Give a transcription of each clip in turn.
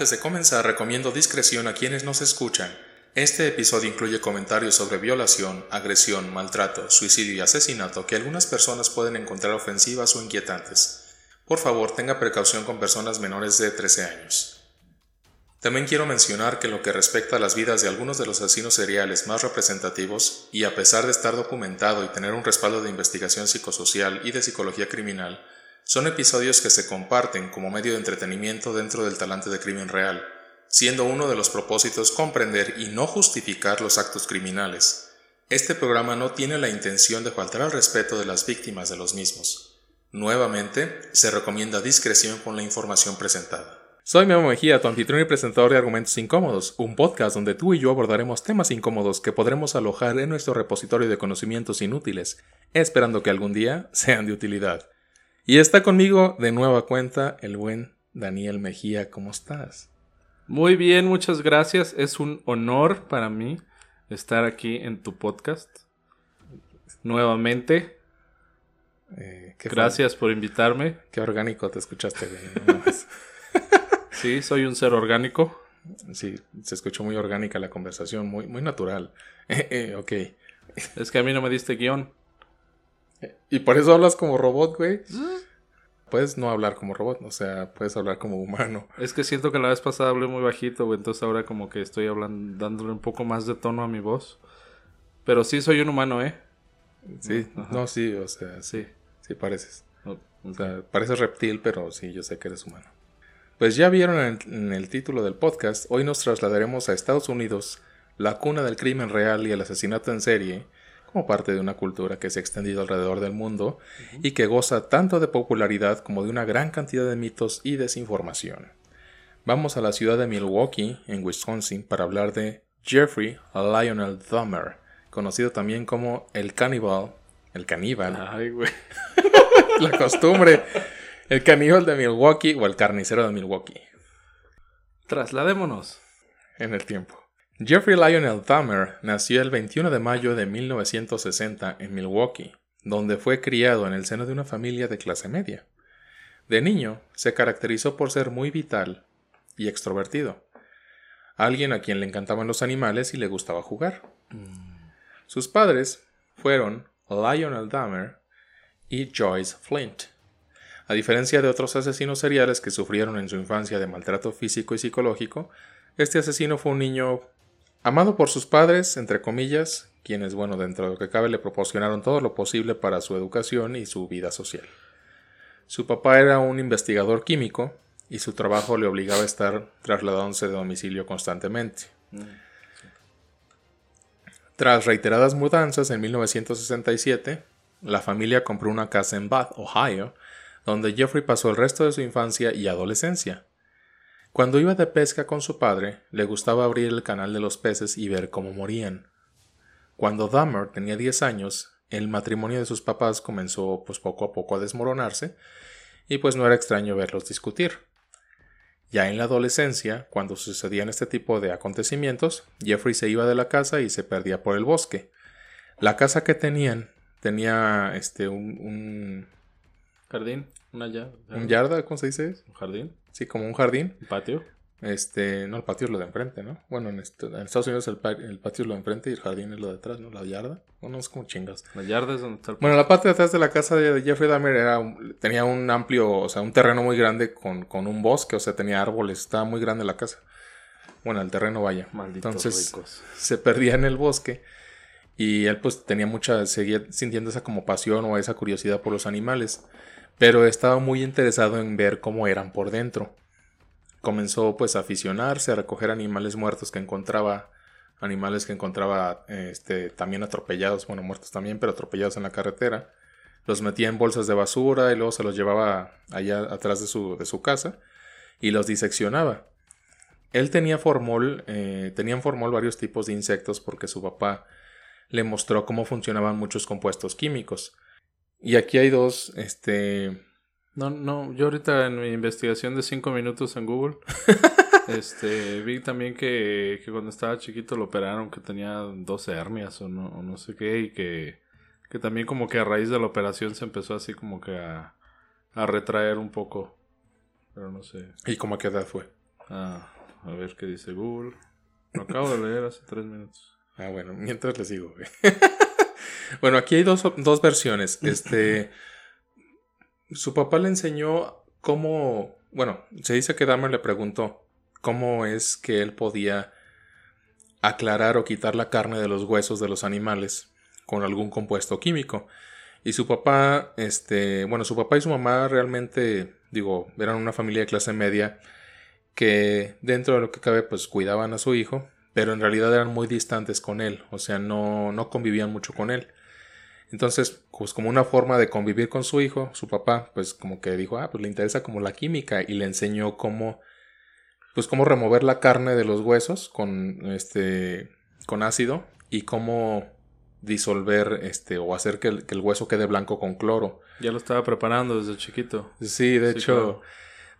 Antes de comenzar, recomiendo discreción a quienes nos escuchan. Este episodio incluye comentarios sobre violación, agresión, maltrato, suicidio y asesinato que algunas personas pueden encontrar ofensivas o inquietantes. Por favor, tenga precaución con personas menores de 13 años. También quiero mencionar que en lo que respecta a las vidas de algunos de los asesinos seriales más representativos, y a pesar de estar documentado y tener un respaldo de investigación psicosocial y de psicología criminal, son episodios que se comparten como medio de entretenimiento dentro del talante de crimen real, siendo uno de los propósitos comprender y no justificar los actos criminales. Este programa no tiene la intención de faltar al respeto de las víctimas de los mismos. Nuevamente, se recomienda discreción con la información presentada. Soy Memo Mejía, tu anfitrión y presentador de Argumentos Incómodos, un podcast donde tú y yo abordaremos temas incómodos que podremos alojar en nuestro repositorio de conocimientos inútiles, esperando que algún día sean de utilidad. Y está conmigo de nueva cuenta el buen Daniel Mejía. ¿Cómo estás? Muy bien, muchas gracias. Es un honor para mí estar aquí en tu podcast. Nuevamente. Eh, gracias por invitarme. Qué orgánico te escuchaste. sí, soy un ser orgánico. Sí, se escuchó muy orgánica la conversación, muy, muy natural. Eh, ok. Es que a mí no me diste guion. Y por eso hablas como robot, güey. Puedes no hablar como robot, o sea, puedes hablar como humano. Es que siento que la vez pasada hablé muy bajito, güey, entonces ahora como que estoy hablando, dándole un poco más de tono a mi voz. Pero sí soy un humano, ¿eh? Sí, no, sí, o sea, sí, sí pareces. O sea, pareces reptil, pero sí, yo sé que eres humano. Pues ya vieron en el título del podcast, hoy nos trasladaremos a Estados Unidos, la cuna del crimen real y el asesinato en serie, como parte de una cultura que se ha extendido alrededor del mundo y que goza tanto de popularidad como de una gran cantidad de mitos y desinformación. Vamos a la ciudad de Milwaukee, en Wisconsin, para hablar de Jeffrey Lionel Dahmer, conocido también como el caníbal, el caníbal. Ay, güey. la costumbre. El caníbal de Milwaukee o el carnicero de Milwaukee. Trasladémonos. En el tiempo. Jeffrey Lionel Dahmer nació el 21 de mayo de 1960 en Milwaukee, donde fue criado en el seno de una familia de clase media. De niño, se caracterizó por ser muy vital y extrovertido, alguien a quien le encantaban los animales y le gustaba jugar. Sus padres fueron Lionel Dahmer y Joyce Flint. A diferencia de otros asesinos seriales que sufrieron en su infancia de maltrato físico y psicológico, este asesino fue un niño Amado por sus padres, entre comillas, quienes, bueno, dentro de lo que cabe, le proporcionaron todo lo posible para su educación y su vida social. Su papá era un investigador químico y su trabajo le obligaba a estar trasladándose de domicilio constantemente. Tras reiteradas mudanzas en 1967, la familia compró una casa en Bath, Ohio, donde Jeffrey pasó el resto de su infancia y adolescencia. Cuando iba de pesca con su padre, le gustaba abrir el canal de los peces y ver cómo morían. Cuando Dahmer tenía 10 años, el matrimonio de sus papás comenzó pues poco a poco a desmoronarse, y pues no era extraño verlos discutir. Ya en la adolescencia, cuando sucedían este tipo de acontecimientos, Jeffrey se iba de la casa y se perdía por el bosque. La casa que tenían tenía este un, jardín, una yarda. ¿Un yarda? ¿Cómo se dice? Un jardín. Sí, como un jardín. ¿Un patio? Este, no, el patio es lo de enfrente, ¿no? Bueno, en, Estados Unidos el, patio es lo de enfrente y el jardín es lo de atrás, ¿no? La yarda. Bueno, es como chingas. La yarda es donde está el Bueno, la parte de atrás de la casa de Jeffrey Dahmer era, tenía un amplio, o sea, un terreno muy grande con, con un bosque, o sea, tenía árboles, estaba muy grande la casa. Bueno, el terreno vaya. Malditos Entonces, ricos. se perdía en el bosque y él pues tenía mucha, seguía sintiendo esa como pasión o esa curiosidad por los animales, pero estaba muy interesado en ver cómo eran por dentro. Comenzó pues a aficionarse a recoger animales muertos que encontraba animales que encontraba este también atropellados bueno muertos también pero atropellados en la carretera. Los metía en bolsas de basura y luego se los llevaba allá atrás de su, de su casa y los diseccionaba. Él tenía formol eh, tenía en formol varios tipos de insectos porque su papá le mostró cómo funcionaban muchos compuestos químicos y aquí hay dos este no, no, yo ahorita en mi investigación de 5 minutos en Google, este, vi también que, que, cuando estaba chiquito lo operaron, que tenía 12 hernias o no, o no sé qué, y que, que también como que a raíz de la operación se empezó así como que a, a retraer un poco, pero no sé. ¿Y cómo a qué edad fue? Ah, a ver qué dice Google. Lo acabo de leer hace tres minutos. Ah, bueno, mientras les güey. bueno, aquí hay dos, dos versiones. Este. su papá le enseñó cómo. Bueno, se dice que Dahmer le preguntó cómo es que él podía aclarar o quitar la carne de los huesos de los animales con algún compuesto químico. Y su papá, este, bueno, su papá y su mamá realmente, digo, eran una familia de clase media que dentro de lo que cabe, pues cuidaban a su hijo, pero en realidad eran muy distantes con él, o sea, no, no convivían mucho con él. Entonces, pues como una forma de convivir con su hijo, su papá, pues como que dijo, ah, pues le interesa como la química y le enseñó cómo, pues cómo remover la carne de los huesos con este, con ácido y cómo disolver este o hacer que el, que el hueso quede blanco con cloro. Ya lo estaba preparando desde chiquito. Sí, de Sí, hecho, claro.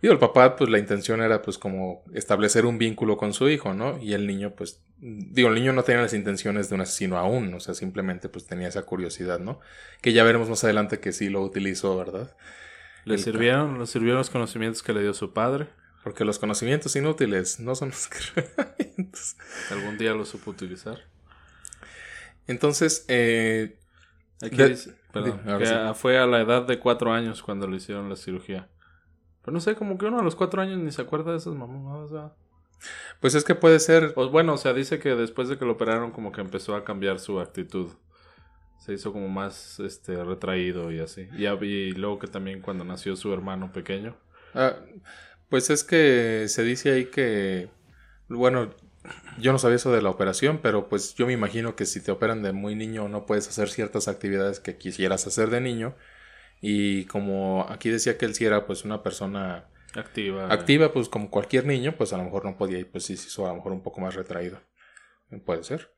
Digo, el papá, pues la intención era pues como establecer un vínculo con su hijo, ¿no? Y el niño, pues, digo, el niño no tenía las intenciones de un asesino aún, o sea, simplemente pues tenía esa curiosidad, ¿no? Que ya veremos más adelante que sí lo utilizó, ¿verdad? ¿Le El- sirvieron, le sirvieron los conocimientos que le dio su padre? Porque los conocimientos inútiles no son los herramientas. ¿Algún día lo supo utilizar? Entonces, eh, Aquí De- dice, perdón, que sí. fue a la edad de cuatro años cuando le hicieron la cirugía. Pero no sé, como que uno a los cuatro años ni se acuerda de esas mamadas. ¿verdad? pues es que puede ser, Pues bueno, o sea, dice que después de que lo operaron como que empezó a cambiar su actitud. Se hizo como más este retraído y así. Y, y luego que también cuando nació su hermano pequeño. Ah, pues es que se dice ahí que, bueno, yo no sabía eso de la operación, pero pues yo me imagino que si te operan de muy niño no puedes hacer ciertas actividades que quisieras hacer de niño. Y como aquí decía que él sí era pues una persona Activa. activa, pues como cualquier niño, pues a lo mejor no podía y pues sí se hizo a lo mejor un poco más retraído. Puede ser.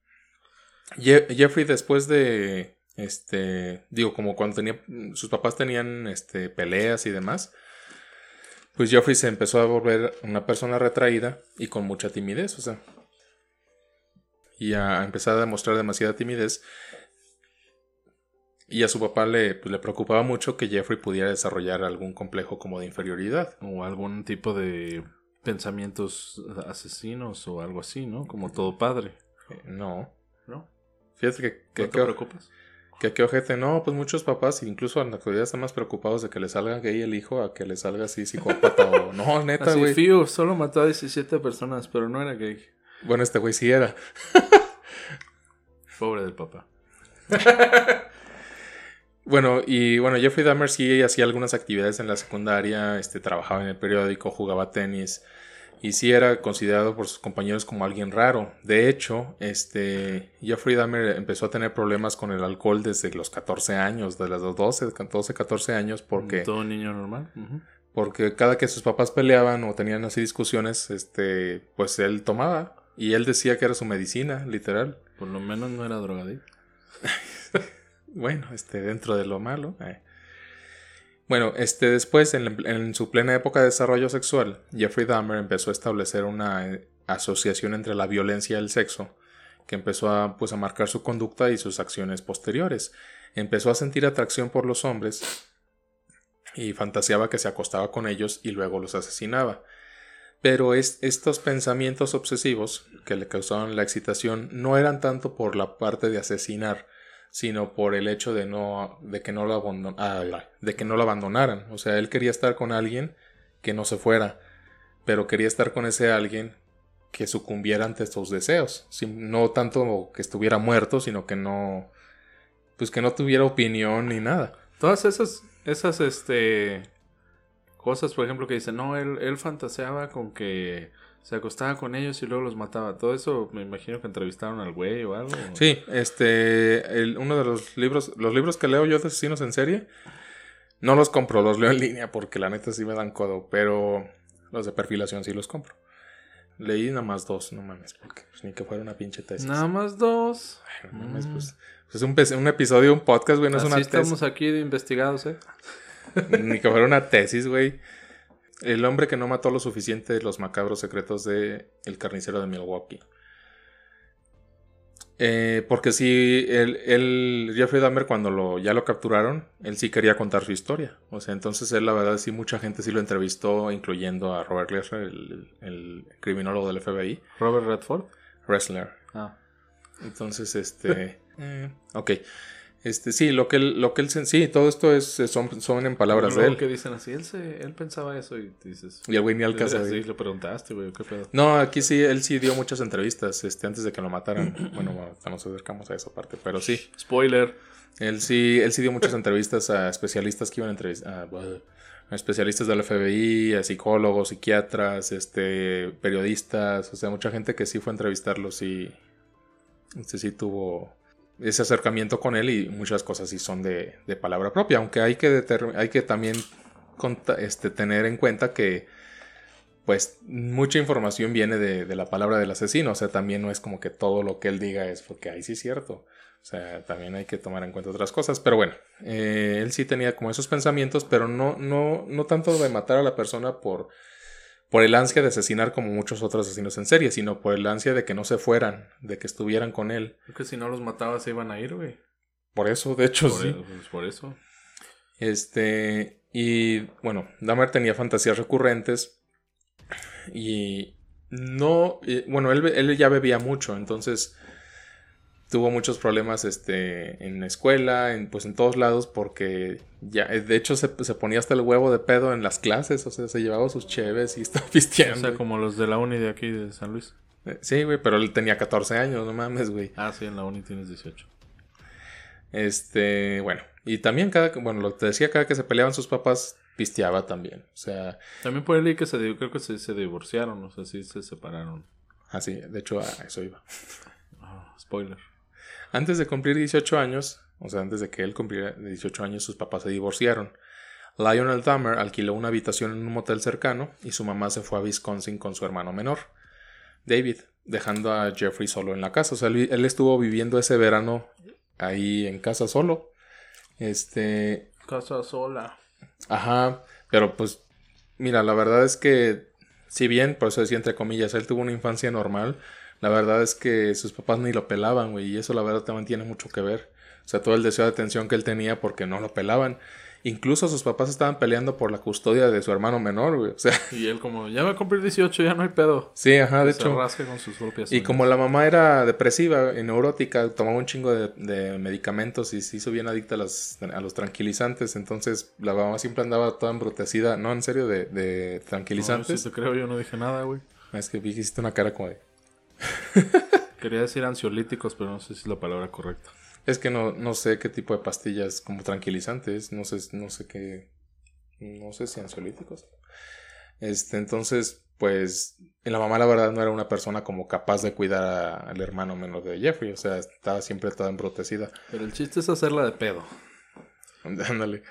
Je- Jeffrey después de, este, digo, como cuando tenía, sus papás tenían, este, peleas y demás, pues Jeffrey se empezó a volver una persona retraída y con mucha timidez, o sea, y a empezar a demostrar demasiada timidez. Y a su papá le, pues, le preocupaba mucho que Jeffrey pudiera desarrollar algún complejo como de inferioridad. O algún tipo de pensamientos asesinos o algo así, ¿no? Como todo padre. Eh, No. ¿No? Fíjate que, que, ¿No te que- preocupas? que qué ojete. No, pues muchos papás, incluso en la actualidad, están más preocupados de que le salga gay el hijo a que le salga así psicópata o... No, neta, Así, güey. Fiu, solo mató a 17 personas, pero no era gay. Bueno, este güey sí era. Pobre del papá. Bueno, y bueno, Jeffrey Dahmer sí hacía algunas actividades en la secundaria, este, trabajaba en el periódico, jugaba tenis y sí era considerado por sus compañeros como alguien raro. De hecho, este, Jeffrey Dahmer empezó a tener problemas con el alcohol desde los 14 años, de los 12, 12 14 años, porque... Todo niño normal. Porque cada que sus papás peleaban o tenían así discusiones, este, pues él tomaba. Y él decía que era su medicina, literal. Por lo menos no era drogadicto. Bueno, este, dentro de lo malo. eh. Bueno, este, después, en, la- en su plena época de desarrollo sexual, Jeffrey Dahmer empezó a establecer una eh, asociación entre la violencia y el sexo, que empezó a, pues, a marcar su conducta y sus acciones posteriores. Empezó a sentir atracción por los hombres y fantaseaba que se acostaba con ellos y luego los asesinaba. Pero es- estos pensamientos obsesivos que le causaban la excitación no eran tanto por la parte de asesinar, sino por el hecho de no de que no lo abandon- ah, de que no lo abandonaran. O sea, él quería estar con alguien que no se fuera, pero quería estar con ese alguien que sucumbiera ante sus deseos, no tanto que estuviera muerto, sino que no pues que no tuviera opinión ni nada. Todas esas, esas, este, cosas, por ejemplo, que dicen, no, él, él fantaseaba con que se acostaba con ellos y luego los mataba. Todo eso me imagino que entrevistaron al güey o algo. Sí, este, el- uno de los libros, los libros que leo yo de asesinos en serie, no los compro, los leo en línea porque la neta sí me dan codo, pero los de perfilación sí los compro. Leí nada más dos, no mames, porque pues, ni que fuera una pinche tesis. Nada más dos. No mames, Mm. pues, pues, es un, un episodio, un podcast, güey, no es Así una estamos tesis. aquí de investigados, ¿eh? Ni que fuera una tesis, güey. El hombre que no mató lo suficiente de los macabros secretos de El carnicero de Milwaukee. Eh, porque sí, él, él, Jeffrey Dahmer, cuando lo, ya lo capturaron, él sí quería contar su historia. O sea, entonces él, la verdad, sí, mucha gente sí lo entrevistó, incluyendo a Robert Lesler, el, el criminólogo del FBI. ¿Robert Redford? Wrestler. Ah. Entonces, este. eh, ok. Este, sí, lo que él, lo que él, sí, todo esto es, son, son en palabras de él. que dicen así, él, se, él pensaba eso y dices... Y el güey ni al caso. Sí, le preguntaste, güey, ¿qué pedo? No, aquí sí, él sí dio muchas entrevistas, este, antes de que lo mataran. bueno, bueno, nos acercamos a esa parte, pero sí. Spoiler. Él sí, él sí dio muchas entrevistas a especialistas que iban a entrevistar, a, especialistas del FBI, a psicólogos, psiquiatras, este, periodistas, o sea, mucha gente que sí fue a entrevistarlos y, este sí tuvo ese acercamiento con él y muchas cosas sí son de, de palabra propia, aunque hay que, hay que también este, tener en cuenta que pues mucha información viene de, de, la palabra del asesino, o sea, también no es como que todo lo que él diga es porque ahí sí es cierto, o sea, también hay que tomar en cuenta otras cosas, pero bueno, eh, él sí tenía como esos pensamientos, pero no, no, no tanto de matar a la persona por por el ansia de asesinar como muchos otros asesinos en serie, sino por el ansia de que no se fueran, de que estuvieran con él. que si no los mataba se iban a ir, güey. Por eso, de hecho, sí. E, pues por eso. Este, y bueno, Dahmer tenía fantasías recurrentes y no, bueno, él, él ya bebía mucho, entonces tuvo muchos problemas este, en la escuela, en, pues en todos lados, porque ya, eh, de hecho se, ponía hasta el huevo de pedo en las clases, o sea, se llevaba sus cheves y estaba pisteando. O sea, como los de la uni de aquí de San Luis. Eh, sí, güey, pero él tenía 14 años, no mames, güey. Ah, sí, en la uni tienes 18. Este, bueno, y también cada, bueno, lo que te decía, cada que se peleaban sus papás, pisteaba también, o sea... También por ahí que se, creo que se, se divorciaron, o sea, sí se separaron. Ah, sí, de hecho a eso iba. Ah, spoiler. Antes de cumplir 18 años, o sea, antes de que él cumpliera 18 años, sus papás se divorciaron. Lionel Dahmer alquiló una habitación en un motel cercano y su mamá se fue a Wisconsin con su hermano menor, David, dejando a Jeffrey solo en la casa. O sea, él, estuvo viviendo ese verano ahí en casa solo. Este. Casa sola. Ajá, pero pues, mira, la verdad es que, si bien, por eso decía entre comillas, él tuvo una infancia normal, la verdad es que sus papás ni lo pelaban, güey, y eso la verdad también tiene mucho que ver. O sea, todo el deseo de atención que él tenía porque no lo pelaban. Incluso sus papás estaban peleando por la custodia de su hermano menor, güey. O sea. Y él como, ya va a cumplir 18, ya no hay pedo. Sí, ajá, de hecho. con sus propias y como la mamá era depresiva y neurótica, tomaba un chingo de, medicamentos y se hizo bien adicta a los, a los tranquilizantes. Entonces la mamá siempre andaba toda embrutecida. No, en serio, de, de tranquilizantes. No, si te creo, yo no dije nada, güey. Es que vi que hiciste una cara como de... Quería decir ansiolíticos, pero no sé si es la palabra correcta. Es que no, no sé qué tipo de pastillas como tranquilizantes, no sé, no sé qué, no sé si ansiolíticos. Este, entonces, pues, la mamá la verdad no era una persona como capaz de cuidar al hermano menor de Jeffrey, o sea, estaba siempre toda embrutecida. Pero el chiste es hacerla de pedo. Ándale.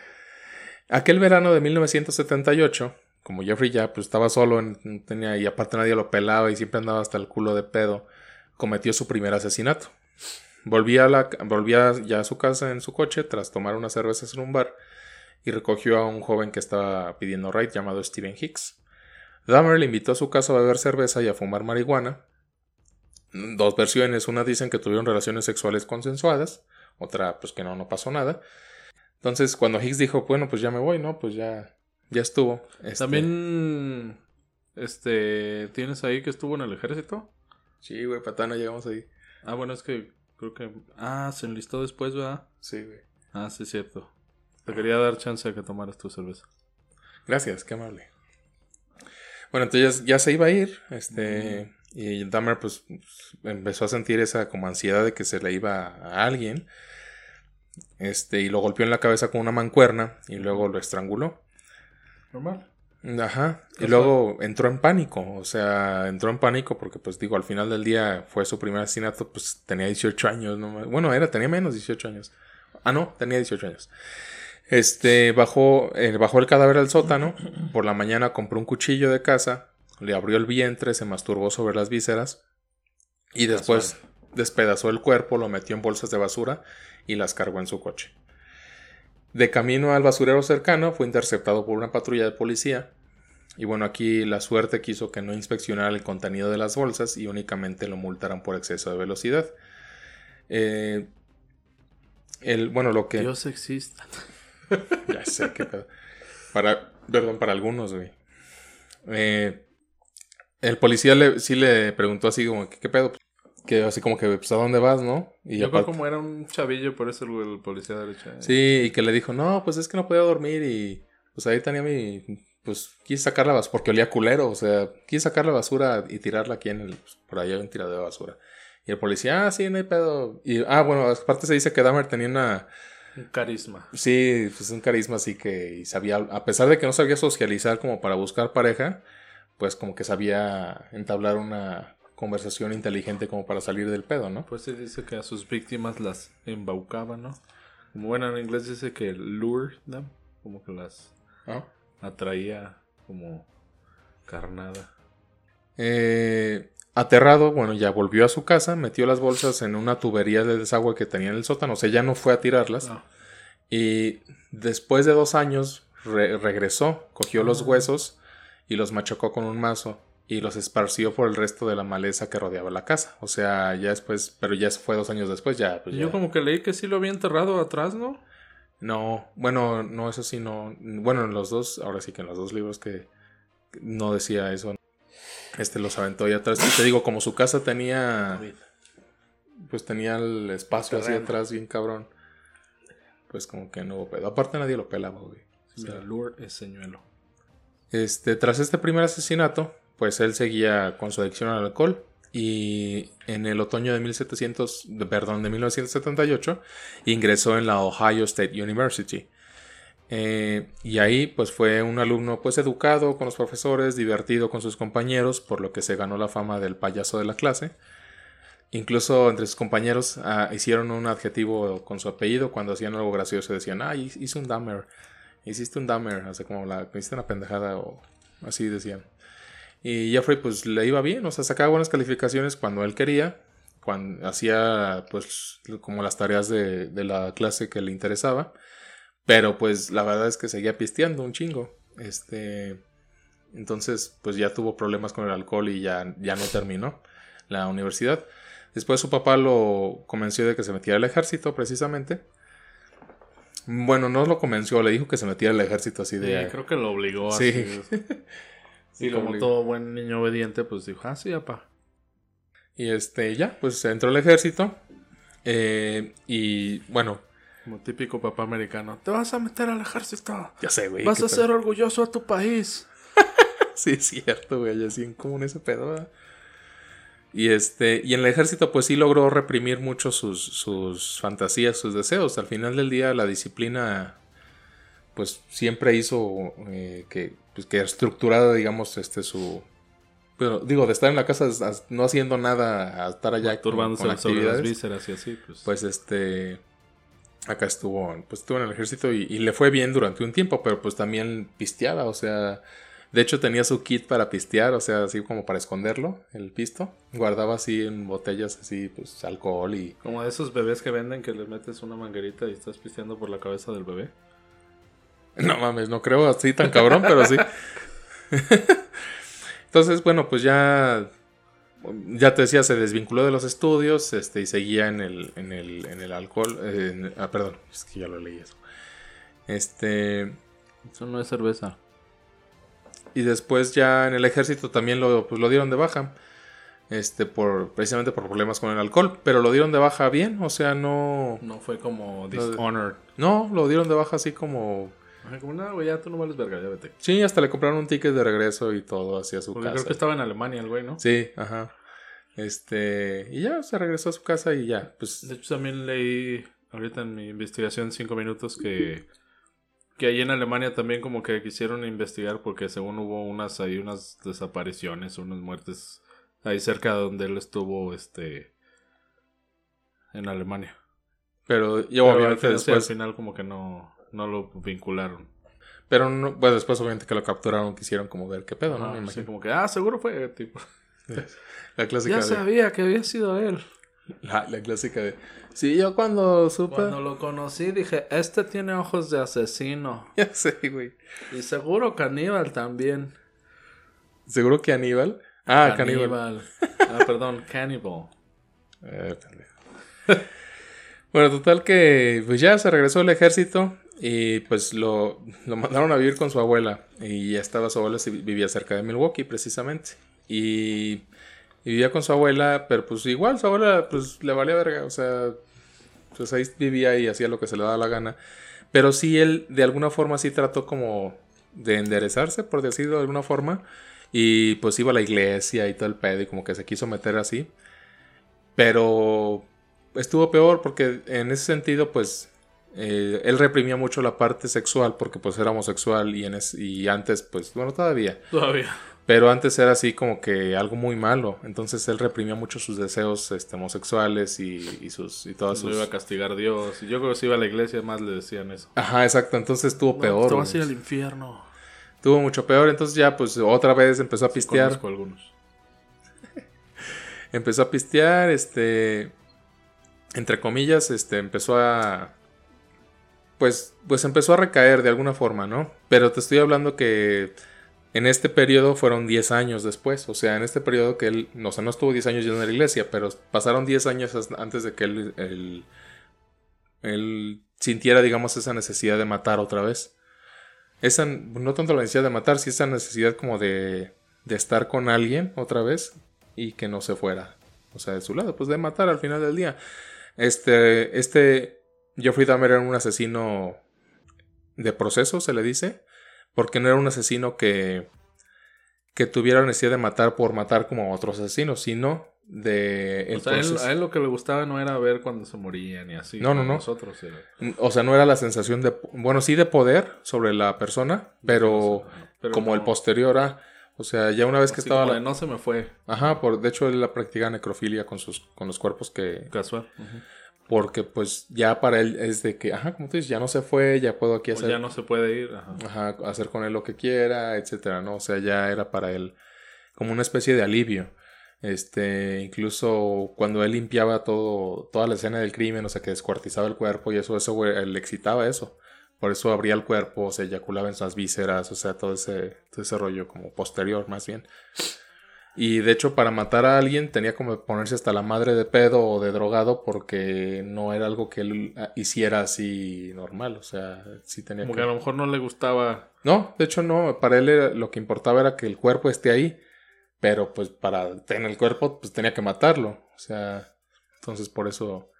Aquel verano de 1978, como Jeffrey ya pues estaba solo, en, tenía, y aparte nadie lo pelaba y siempre andaba hasta el culo de pedo, cometió su primer asesinato. Volvía, volvía ya a su casa en su coche tras tomar unas cervezas en un bar y recogió a un joven que estaba pidiendo raid llamado Steven Hicks. Dahmer le invitó a su casa a beber cerveza y a fumar marihuana. Dos versiones, una dicen que tuvieron relaciones sexuales consensuadas, otra pues que no, no pasó nada. Entonces cuando Hicks dijo, bueno, pues ya me voy, ¿no? Pues ya ya estuvo. Este. También, este, ¿tienes ahí que estuvo en el ejército? Sí, güey, patana, llegamos ahí. Ah, bueno, es que creo que... Ah, se enlistó después, ¿verdad? Sí, güey. Ah, sí, cierto. Te quería dar chance de que tomaras tu cerveza. Gracias, qué amable. Bueno, entonces ya se iba a ir, este... Y Dahmer, pues, empezó a sentir esa como ansiedad de que se le iba a alguien. Este, y lo golpeó en la cabeza con una mancuerna y luego lo estranguló normal. Ajá. Y luego entró en pánico, o sea, entró en pánico porque, pues digo, al final del día fue su primer asesinato, pues tenía 18 años, ¿no? Bueno, era, tenía menos 18 años. Ah, no, tenía 18 años. Este, bajó, eh, bajó el cadáver al sótano, por la mañana compró un cuchillo de casa, le abrió el vientre, se masturbó sobre las vísceras y después despedazó el cuerpo, lo metió en bolsas de basura y las cargó en su coche. De camino al basurero cercano fue interceptado por una patrulla de policía. Y bueno, aquí la suerte quiso que no inspeccionara el contenido de las bolsas y únicamente lo multaran por exceso de velocidad. Eh, el, bueno, lo que... Dios existe. ya sé qué pedo. Para, perdón, para algunos, güey. Eh, el policía le, sí le preguntó así como, ¿qué, qué pedo? Que así como que, pues, ¿a dónde vas, no? Y Yo creo como era un chavillo, por eso el, policía derecha. Eh. Sí, y que le dijo, no, pues es que no podía dormir y pues ahí tenía mi, pues quise sacar la basura, porque olía culero, o sea, quise sacar la basura y tirarla aquí en el, pues, por allá en tiradero de basura. Y el policía, ah, sí, no hay pedo. Y, ah, bueno, aparte se dice que Dahmer tenía una... Un carisma. Sí, pues un carisma así que y sabía, a pesar de que no sabía socializar como para buscar pareja, pues como que sabía entablar una conversación inteligente como para salir del pedo, ¿no? Pues se dice que a sus víctimas las embaucaba, ¿no? Bueno, en inglés dice que lure them, como que las ¿Ah? atraía como carnada. Eh, aterrado, bueno, ya volvió a su casa, metió las bolsas en una tubería de desagüe que tenía en el sótano, o sea, ya no fue a tirarlas. Ah. Y después de dos años regresó, cogió los ah. huesos y los machacó con un mazo y los esparció por el resto de la maleza que rodeaba la casa. O sea, ya después, pero ya fue dos años después, ya. Pues Yo como que leí que sí lo había enterrado atrás, ¿no? No, bueno, no, eso sí, no. Bueno, en los dos, ahora sí que en los dos libros que no decía eso. Este los aventó y atrás. Y te digo, como su casa tenía. Pues tenía el espacio así atrás, bien cabrón. Pues como que no hubo pedo. Aparte nadie lo pelaba, güey. O sea, lure es señuelo. Este, tras este primer asesinato, pues él seguía con su adicción al alcohol y en el otoño de 1700, perdón, de 1978 ingresó en la Ohio State University. Eh, y ahí pues fue un alumno pues educado con los profesores, divertido con sus compañeros, por lo que se ganó la fama del payaso de la clase. Incluso entre sus compañeros ah, hicieron un adjetivo con su apellido cuando hacían algo gracioso decían, ah, hice un dummer, hiciste un dummer, o como la, hiciste una pendejada o así decían. Y Jeffrey pues le iba bien, o sea, sacaba buenas calificaciones cuando él quería, cuando hacía pues como las tareas de, de la clase que le interesaba, pero pues la verdad es que seguía pisteando un chingo. Este, entonces pues ya tuvo problemas con el alcohol y ya, ya no terminó la universidad. Después su papá lo convenció de que se metiera al ejército precisamente. Bueno, no lo convenció, le dijo que se metiera al ejército así de... Sí, creo que lo obligó. Sí. Y como todo buen niño obediente, pues dijo, ah, sí, papá. Y este, ya, pues entró al ejército. Eh, y bueno. Como típico papá americano. Te vas a meter al ejército. Ya sé, güey. Vas a ser orgulloso a tu país. sí, es cierto, güey. Así en común ese pedo. Y este, y en el ejército, pues sí logró reprimir mucho sus, sus fantasías, sus deseos. Al final del día, la disciplina, pues siempre hizo eh, que pues que estructurado, digamos, este su pero digo, de estar en la casa no haciendo nada a estar allá turbándose con, actividades, vísceras y así, pues. pues. este acá estuvo, pues estuvo en el ejército y, le fue bien durante un tiempo, pero pues también pisteaba, o sea, de hecho tenía su kit para pistear, o sea, así como para esconderlo, el pisto, guardaba así en botellas así, pues alcohol y como de esos bebés que venden que le metes una manguerita y estás pisteando por la cabeza del bebé. No mames, no creo así tan cabrón, pero sí. Entonces, bueno, pues ya. Ya te decía, se desvinculó de los estudios este, y seguía en el, en el, en el alcohol. ah, perdón, es que ya lo leí eso. Este. Eso no es cerveza. Y después ya en el ejército también lo, pues, lo dieron de baja. Este, por, precisamente por problemas con el alcohol. Pero lo dieron de baja bien, o sea, no. No fue como dishonored. No, lo dieron de baja así como como, no, güey, ya tú no vales verga, ya vete. Sí, hasta le compraron un ticket de regreso y todo hacia su Porque casa. creo que estaba en Alemania el güey, ¿no? Sí, ajá. Este, y ya se regresó a su casa y ya, pues. De hecho, también leí ahorita en mi investigación cinco minutos que. Que ahí en Alemania también como que quisieron investigar porque según hubo unas ahí unas desapariciones, unas muertes ahí cerca de donde él estuvo este en Alemania. Pero yo obviamente después al final como que no no lo vincularon. Pero no, pues después obviamente que lo capturaron quisieron como ver qué pedo, ¿no? Me como que, ah, seguro fue, tipo. La clásica ya sabía que había sido él. La, la, clásica de... Sí, yo cuando supe... Cuando lo conocí dije, este tiene ojos de asesino. Ya sé, güey. Y seguro que Aníbal también. ¿Seguro que Aníbal? Ah, Caníbal. ah, perdón, Cannibal. Eh, Bueno, total que pues ya se regresó al ejército y pues lo, lo mandaron a vivir con su abuela. Y ya estaba su abuela, vivía cerca de Milwaukee precisamente. Y, vivía con su abuela, pero pues igual su abuela pues le valía verga. O sea, pues ahí vivía y hacía lo que se le daba la gana. Pero sí él de alguna forma sí trató como de enderezarse, por decirlo de alguna forma. Y pues iba a la iglesia y todo el pedo y como que se quiso meter así. Pero estuvo peor porque en ese sentido, pues, eh, él reprimía mucho la parte sexual porque pues era homosexual y, en y antes, pues, bueno, todavía. Todavía. Pero antes era así como que algo muy malo. Entonces él reprimía mucho sus deseos este, homosexuales y, sus y todas sus. iba a castigar Dios. Yo creo que si iba a la iglesia más le decían eso. Ajá, exacto. Entonces estuvo peor. Te vas a ir al infierno. Estuvo mucho peor. Entonces ya, pues otra vez empezó a pistear. conozco algunos. empezó a pistear, este entre comillas, este, empezó a... Pues, pues empezó a recaer de alguna forma, ¿no? Pero te estoy hablando que en este periodo fueron 10 años después. O sea, en este periodo que él, no, o no estuvo 10 años yendo a la iglesia, pero pasaron 10 años antes de que él, él, sintiera, digamos, esa necesidad de matar otra vez. Esa, no tanto la necesidad de matar, sino esa necesidad como de, de estar con alguien otra vez y que no se fuera. O sea, de su lado, pues de matar al final del día. Este, este Jeffrey Dahmer era un asesino de proceso, se le dice, porque no era un asesino que, que tuviera la necesidad de matar por matar como otros asesinos, sino de... o sea, a él lo que le gustaba no era ver cuando se morían y así. No, no, no. Nosotros, O sea, no era la sensación de... Bueno, sí de poder sobre la persona, pero, como el posterior a... O sea, ya una vez que estaba... no se me fue. Ajá, por, de hecho él la practica necrofilia con, sus, con los cuerpos que... Casual. Porque pues ya para él es de que, ajá, como tú dices, ya no se fue, ya puedo aquí hacer... ya no se puede ir. Ajá. hacer con él lo que quiera, etcétera, ¿no? O sea, ya era para él como una especie de alivio. Este, incluso cuando él limpiaba todo, toda la escena del crimen, o sea, que descuartizaba el cuerpo y eso, eso, le excitaba eso. Por eso abría el cuerpo, se eyaculaba en sus vísceras, o sea, todo ese, todo ese rollo como posterior más bien. Y de hecho, para matar a alguien tenía como ponerse hasta la madre de pedo o de drogado porque no era algo que él ah, hiciera así normal. O sea, sí tenía como que. a lo mejor no le gustaba. No, de hecho, no. Para él lo que importaba era que el cuerpo esté ahí. Pero pues para tener el cuerpo, pues tenía que matarlo. O sea, entonces por eso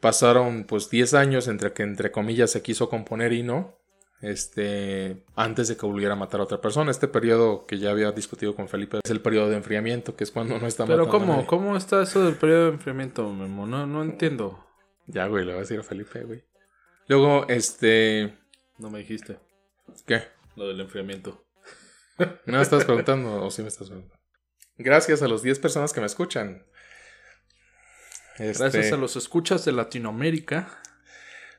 Pasaron pues 10 años entre que entre comillas se quiso componer y no. Este, antes de que volviera a matar a otra persona. Este periodo que ya había discutido con Felipe es el periodo de enfriamiento, que es cuando no está Pero ¿cómo? ¿Cómo está eso del periodo de enfriamiento, Memo? No, no entiendo. Ya, güey, le voy a decir a Felipe, güey. Luego, este... No me dijiste. ¿Qué? Lo del enfriamiento. ¿No me estás preguntando o sí me estás preguntando? Gracias a los 10 personas que me escuchan. Gracias este, a los escuchas de Latinoamérica.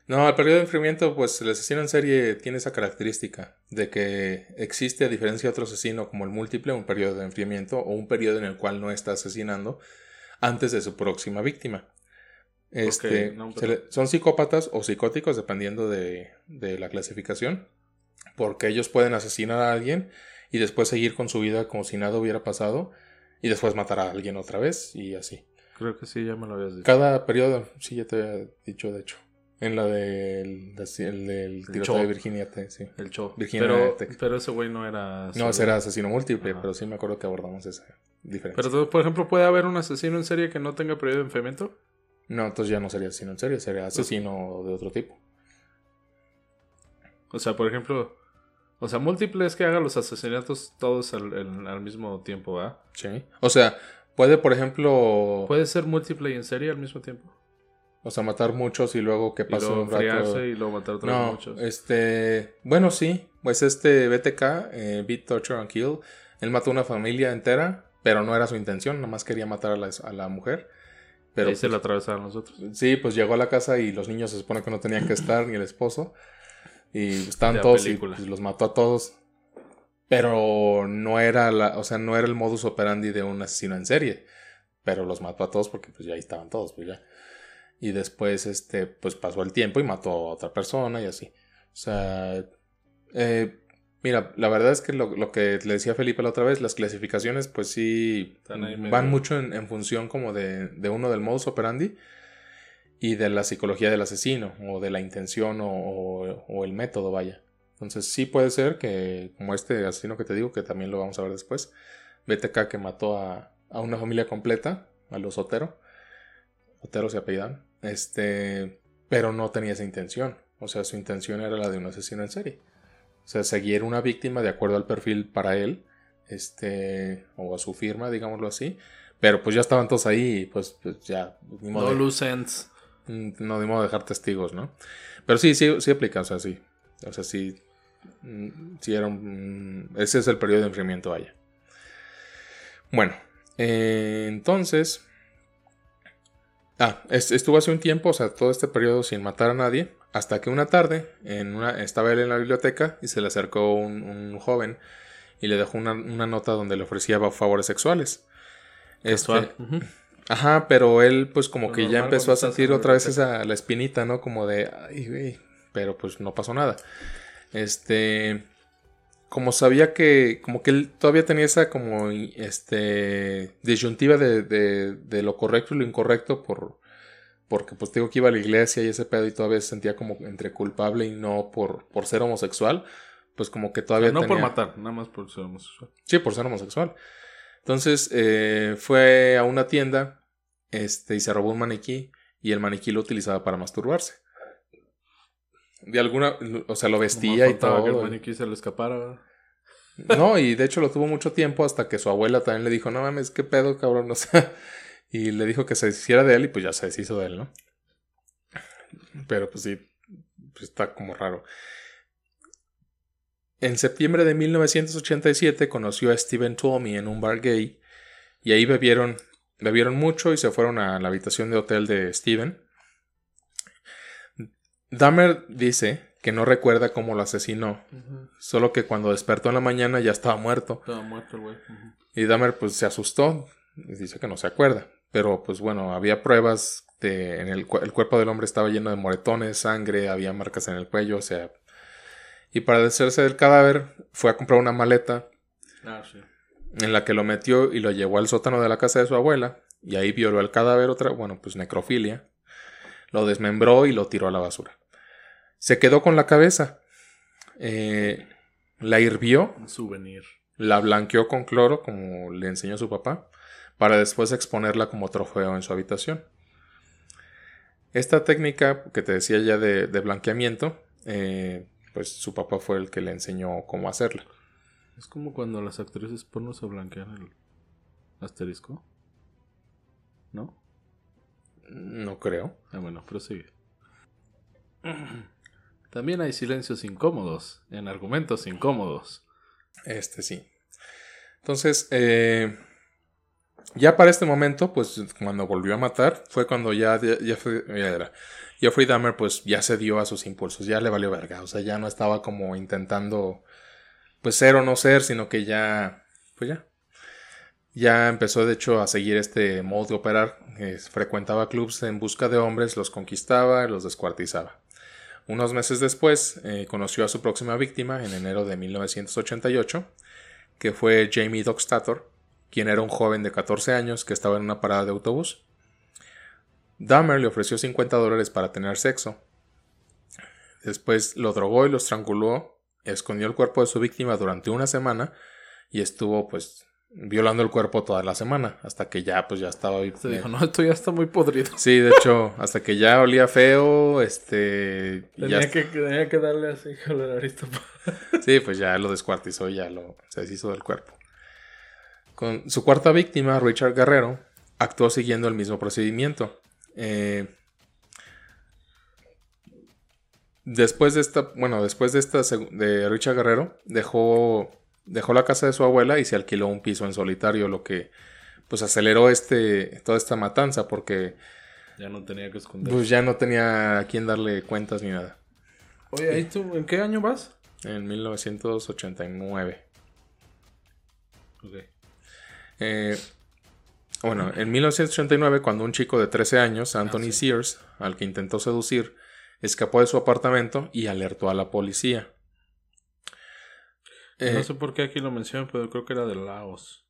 No, el periodo de enfriamiento, pues el asesino en serie tiene esa característica de que existe, a diferencia de otro asesino como el múltiple, un periodo de enfriamiento o un periodo en el cual no está asesinando antes de su próxima víctima. Este, son psicópatas o psicóticos, dependiendo de, de la clasificación, porque ellos pueden asesinar a alguien y después seguir con su vida como si nada hubiera pasado y después matar a alguien otra vez y así. Creo que sí, ya me lo habías dicho. Cada periodo, sí, ya te había dicho, de hecho. En la del, el del tiroteo de Virginia T, sí. El show. Virginia pero, pero ese güey no era... No, ese era asesino múltiple, pero sí me acuerdo que abordamos esa diferencia. Pero, por ejemplo, ¿puede haber un asesino en serie que no tenga periodo de enfriamiento? No, entonces ya no sería asesino en serie, sería asesino de otro tipo. O sea, por ejemplo... O sea, múltiple es que haga los asesinatos todos al, al mismo tiempo, ¿ah? Sí. O sea, Puede, por ejemplo. Puede ser múltiple y en serie al mismo tiempo. O sea, matar muchos y luego que pasó un rato. y luego matar otros no, muchos. Este. Bueno, sí. Pues este BTK, eh, Beat, Torture and Kill. Él mató una familia entera, pero no era su intención. Nomás quería matar a la, a la mujer. Pero, y se la atravesaron los otros. Sí, pues llegó a la casa y los niños se supone que no tenían que estar, ni el esposo. Y estaban todos y pues, los mató a todos. Pero no era la, o sea, no era el modus operandi de un asesino en serie. Pero los mató a todos porque pues ya ahí estaban todos, pues ya. Y después, este, pues pasó el tiempo y mató a otra persona y así. O sea, eh, mira, la verdad es que lo, que le decía Felipe la otra vez, las clasificaciones, pues sí, van mucho en, función como de, de uno del modus operandi. y de la psicología del asesino, o de la intención, o, el método, vaya. Entonces sí puede ser que, como este asesino que te digo, que también lo vamos a ver después, BTK que mató a, a una familia completa, a los Otero, Otero se apellidan, este, pero no tenía esa intención. O sea, su intención era la de un asesino en serie. O sea, seguir una víctima de acuerdo al perfil para él, este, o a su firma, digámoslo así. Pero pues ya estaban todos ahí, pues, pues ya. no de, mm, No dimos dejar testigos, ¿no? Pero sí, sí, sí aplica, o sea, sí. O sea, sí. Mm, sí era un, ese es el periodo de enfriamiento, vaya. Bueno, eh, entonces. Ah, estuvo hace un tiempo, o sea, todo este periodo sin matar a nadie. Hasta que una tarde en una, estaba él en la biblioteca y se le acercó un, joven y le dejó una, nota donde le ofrecía favores sexuales. Este, Ajá, pero él pues como que ya empezó a sentir otra vez esa la espinita, ¿no? Como de, ay, güey, pero pues no pasó nada. Este, como sabía que, como que él todavía tenía esa como, este, disyuntiva de, de, de lo correcto y lo incorrecto por, porque pues digo que iba a la iglesia y ese pedo y todavía se sentía como entre culpable y no por, por ser homosexual, pues como que todavía... no por matar, nada más por ser homosexual. Sí, por ser homosexual. Entonces eh, fue a una tienda este, y se robó un maniquí y el maniquí lo utilizaba para masturbarse. De alguna, o sea, lo vestía y todo. que el maniquí se le escapara. No, y de hecho lo tuvo mucho tiempo hasta que su abuela también le dijo, no mames, qué pedo, cabrón, o sea, y le dijo que se deshiciera de él y pues ya se deshizo de él, ¿no? Pero pues sí, pues está como raro. En septiembre de 1987 conoció a Steven Tuomi en un bar gay y ahí bebieron, bebieron mucho y se fueron a la habitación de hotel de Steven. Dahmer dice que no recuerda cómo lo asesinó, solo que cuando despertó en la mañana ya estaba muerto. Estaba muerto, güey. Y Dahmer pues se asustó y dice que no se acuerda. Pero pues bueno, había pruebas de, en el, el cuerpo del hombre estaba lleno de moretones, sangre, había marcas en el cuello, o sea. Y para deshacerse del cadáver, fue a comprar una maleta. Ah, sí. En la que lo metió y lo llevó al sótano de la casa de su abuela. Y ahí violó el cadáver, otra, bueno, pues necrofilia. Lo desmembró y lo tiró a la basura. Se quedó con la cabeza. Eh, la hirvió. Un souvenir. La blanqueó con cloro, como le enseñó su papá para después exponerla como trofeo en su habitación. Esta técnica que te decía ya de, blanqueamiento, eh, pues su papá fue el que le enseñó cómo hacerla. Es como cuando las actrices porno se blanquean el asterisco. ¿No? No creo. Ah, bueno, prosigue. También hay silencios incómodos en argumentos incómodos. Este sí. Entonces, eh, ya para este momento, pues cuando volvió a matar, fue cuando ya, Jeffrey, Jeffrey Dahmer pues ya se dio a sus impulsos, ya le valió verga, o sea, ya no estaba como intentando pues ser o no ser, sino que ya, pues ya, ya empezó de hecho a seguir este modo de operar, frecuentaba clubs en busca de hombres, los conquistaba, los descuartizaba. Unos meses después eh, conoció a su próxima víctima en enero de 1988, que fue Jamie Dockstator, quien era un joven de 14 años que estaba en una parada de autobús. Dahmer le ofreció 50 dólares para tener sexo. Después lo drogó y lo estranguló, escondió el cuerpo de su víctima durante una semana y estuvo pues violando el cuerpo toda la semana hasta que ya pues ya estaba se dijo no esto ya está muy podrido sí de hecho hasta que ya olía feo este tenía, que, tenía que darle así sí pues ya lo descuartizó y ya lo se deshizo del cuerpo. Con su cuarta víctima, Richard Guerrero, actuó siguiendo el mismo procedimiento. Eh, después de esta, bueno, después de esta de Richard Guerrero, dejó, dejó la casa de su abuela y se alquiló un piso en solitario, lo que pues aceleró este, toda esta matanza porque ya no tenía que esconder. Pues ya no tenía a quién darle cuentas ni nada. Oye, tú en qué año vas? En 1989. Ok. Eh, bueno, en 1989, cuando un chico de 13 años, Anthony ah, Sears, al que intentó seducir, escapó de su apartamento y alertó a la policía. No eh, sé por qué aquí lo mencionan, pero creo que era de Laos.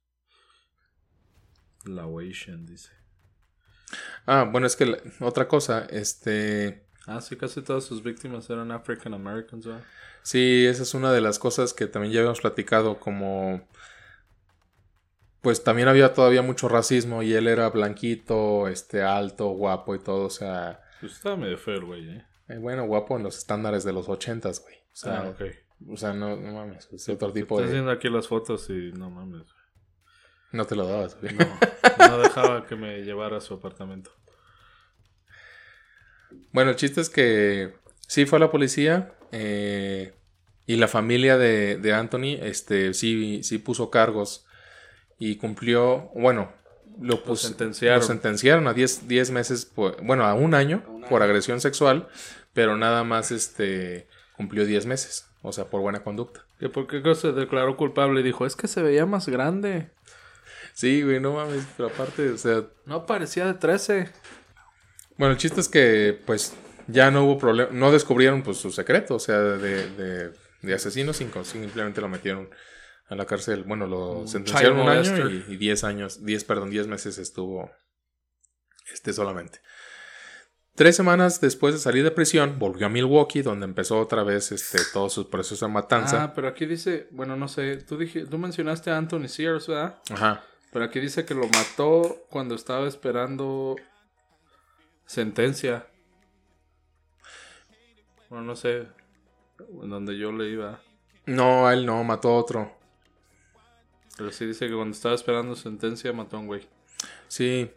Laotian, dice. Ah, bueno, es que la- otra cosa, este... Ah, sí, casi todas sus víctimas eran African Americans, ¿verdad? Sí, esa es una de las cosas que también ya habíamos platicado, como... Pues también había todavía mucho racismo y él era blanquito, este, alto, guapo y todo, o sea... Pues estaba medio feo el güey, ¿eh? eh, bueno, guapo en los estándares de los ochentas, güey. O sea, ah, ok. O sea no, no mames, es otro tipo Estoy de... viendo aquí las fotos y no mames. No te lo dabas, güey. No, no dejaba que me llevara a su apartamento. Bueno, el chiste es que sí fue a la policía eh, y la familia de, de Anthony este, sí, sí puso cargos y cumplió, bueno, lo, pus- sentenciaron. lo sentenciaron a 10 10 meses, por- bueno, a un año por agresión sexual, pero nada más este, cumplió 10 meses, o sea, por buena conducta. ¿Que por qué se declaró culpable? Y dijo, es que se veía más grande. Sí, güey, no mames, pero aparte, o sea, No parecía de 13. Bueno, el chiste es que, pues, ya no hubo problema, no descubrieron, pues, su secreto, o sea, de, de, de asesino, simplemente lo metieron a la cárcel, bueno, lo Un sentenciaron un año y, y 10 años, 10, perdón, 10 meses estuvo, este, solamente. Tres semanas después de salir de prisión, volvió a Milwaukee, donde empezó otra vez, este, todo su proceso de matanza. Ah, pero aquí dice, bueno, no sé, tú, dije, tú mencionaste a Anthony Sears, ¿verdad? Ajá. Pero aquí dice que lo mató cuando estaba esperando sentencia. Bueno, no sé, en donde yo le iba. No, él no, mató a otro. Pero sí dice que cuando estaba esperando sentencia mató a un güey. Sí,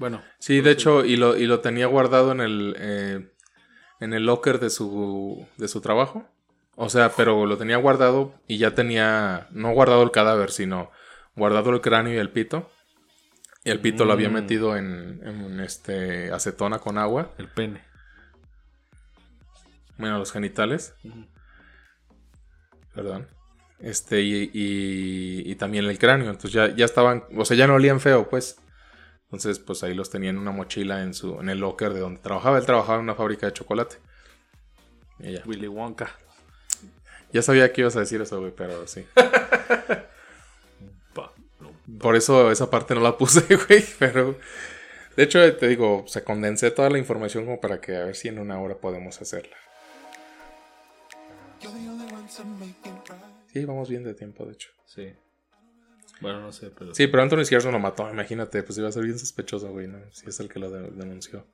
Bueno, Sí, de hecho, y lo, y lo tenía guardado en el, eh, en el locker de su, de su trabajo. O sea, pero lo tenía guardado y ya tenía, no guardado el cadáver, sino guardado el cráneo y el pito. Y el pito lo había Mm. metido en, en este acetona con agua, el pene. bueno, los genitales, perdón. Este, y, y, y también el cráneo. Entonces ya, ya estaban, o sea, ya no olían feo, pues. Entonces, pues ahí los tenía en una mochila en su, en el locker de donde trabajaba. Él trabajaba en una fábrica de chocolate. Y ya. Willy Wonka. Ya sabía que ibas a decir eso, güey, pero sí. Por eso esa parte no la puse, güey, pero... De hecho, te digo, se condensé toda la información como para que a ver si en una hora podemos hacerla. Sí, vamos bien de tiempo, de hecho. Sí. Bueno, no sé, pero... Sí, pero Anthony no lo mató, imagínate, pues iba a ser bien sospechoso, güey, ¿no? Si es el que lo de- denunció.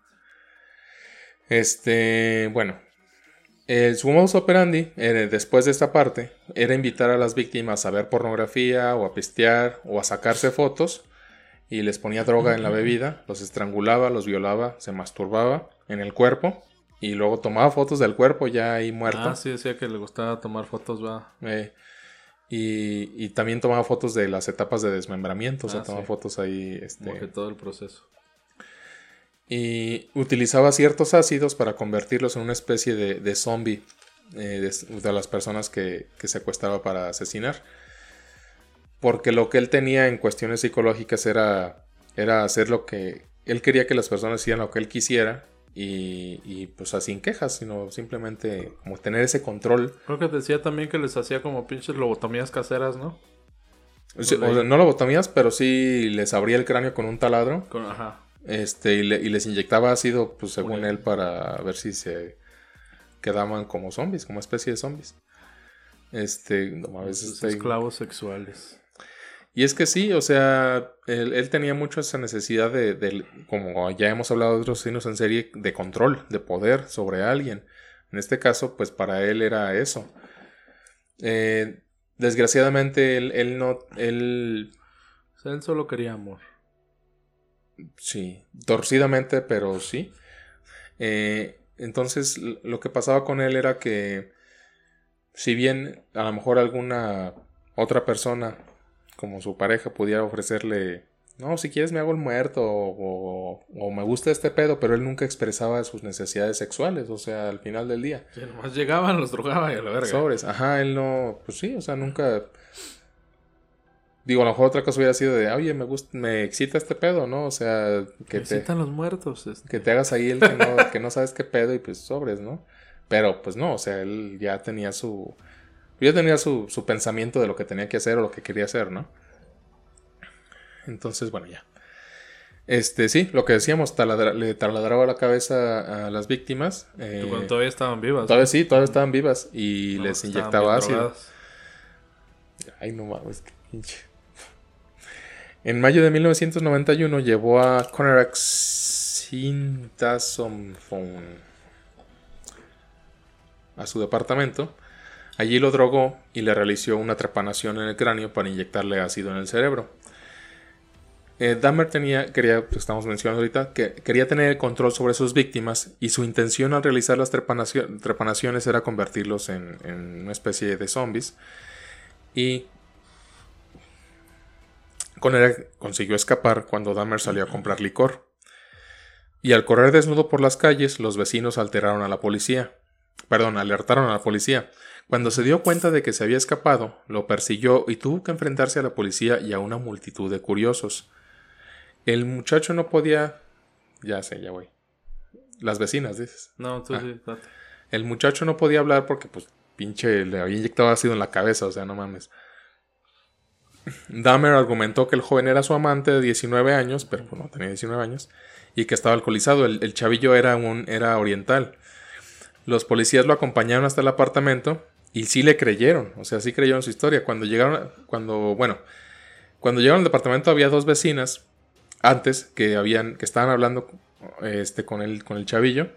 Este, bueno. El, su modus operandi, eh, después de esta parte, era invitar a las víctimas a ver pornografía, o a pistear, o a sacarse fotos, y les ponía droga en la bebida, los estrangulaba, los violaba, se masturbaba en el cuerpo, y luego tomaba fotos del cuerpo ya ahí muerto. Ah, sí, decía que le gustaba tomar fotos, va. Eh, y, y también tomaba fotos de las etapas de desmembramiento, o sea, Ah, tomaba sí. fotos ahí. Este, Como que todo el proceso. y utilizaba ciertos ácidos para convertirlos en una especie de, de zombie eh, de, de las personas que, que secuestraba para asesinar. Porque lo que él tenía en cuestiones psicológicas era, era hacer lo que él quería que las personas hicieran lo que él quisiera. Y, y pues así sin quejas, sino simplemente como tener ese control Creo que decía también que les hacía como pinches lobotomías caseras, ¿no? Sea, Pues o sea, no lobotomías, pero sí les abría el cráneo con un taladro. Con, ajá. Este, y, le- y les inyectaba ácido, pues según él, para ver si se quedaban como zombies, como especie de zombies. Este, no, a veces esclavos sexuales. Y es que sí, o sea, él, él tenía mucho esa necesidad de, de- como ya hemos hablado de otros asesinos en serie, de control, de poder sobre alguien. En este caso, pues para él era eso. Eh, desgraciadamente, él, él no, él O sea, él solo quería amor. Sí, torcidamente, pero sí. Eh, entonces, lo que pasaba con él era que, si bien a lo mejor alguna otra persona, como su pareja, pudiera ofrecerle, no, si quieres me hago el muerto, o, o- me gusta este pedo, pero él nunca expresaba sus necesidades sexuales, o sea, al final del día. Sí, nomás llegaban, los drogaban y a la verga. Sobres, ajá, él no, pues sí, o sea, nunca. Digo, a lo mejor otra cosa hubiera sido de, oye, me gusta, me excita este pedo, ¿no? O sea, que te, Necesitan los muertos. este. que te hagas ahí el que no, que no sabes qué pedo y pues sobres, ¿no? Pero pues no, o sea, él ya tenía su. Ya tenía su, su pensamiento de lo que tenía que hacer o lo que quería hacer, ¿no? Entonces, bueno, ya. Este, sí, lo que decíamos, le taladraba la cabeza a las víctimas. Eh, cuando todavía estaban vivas. Todavía sí, todavía estaban vivas y les inyectaba ácido. Ay, no mames, qué pinche. En mayo de 1991 llevó a Sintasomphone a su departamento. Allí lo drogó y le realizó una trepanación en el cráneo para inyectarle ácido en el cerebro. Eh, Dahmer tenía, quería, pues, estamos mencionando ahorita, que quería tener el control sobre sus víctimas y su intención al realizar las trepanaciones era convertirlos en, una especie de zombies. Y con él consiguió escapar cuando Dahmer salió a comprar licor. Y al correr desnudo por las calles, los vecinos alteraron a la policía. Perdón, alertaron a la policía. Cuando se dio cuenta de que se había escapado, lo persiguió y tuvo que enfrentarse a la policía y a una multitud de curiosos. El muchacho no podía. Ya sé, ya voy. Las vecinas, dices. No, tú ah. sí, El muchacho no podía hablar porque, pues, pinche, le había inyectado ácido en la cabeza, o sea, no mames. Dahmer argumentó que el joven era su amante de 19 años, pero pues, no tenía 19 años, y que estaba alcoholizado. El, chavillo era, un, era oriental. Los policías lo acompañaron hasta el apartamento y sí le creyeron, o sea, sí creyeron su historia. Cuando llegaron, cuando, bueno, cuando llegaron al departamento había dos vecinas antes que habían que estaban hablando este con el con el chavillo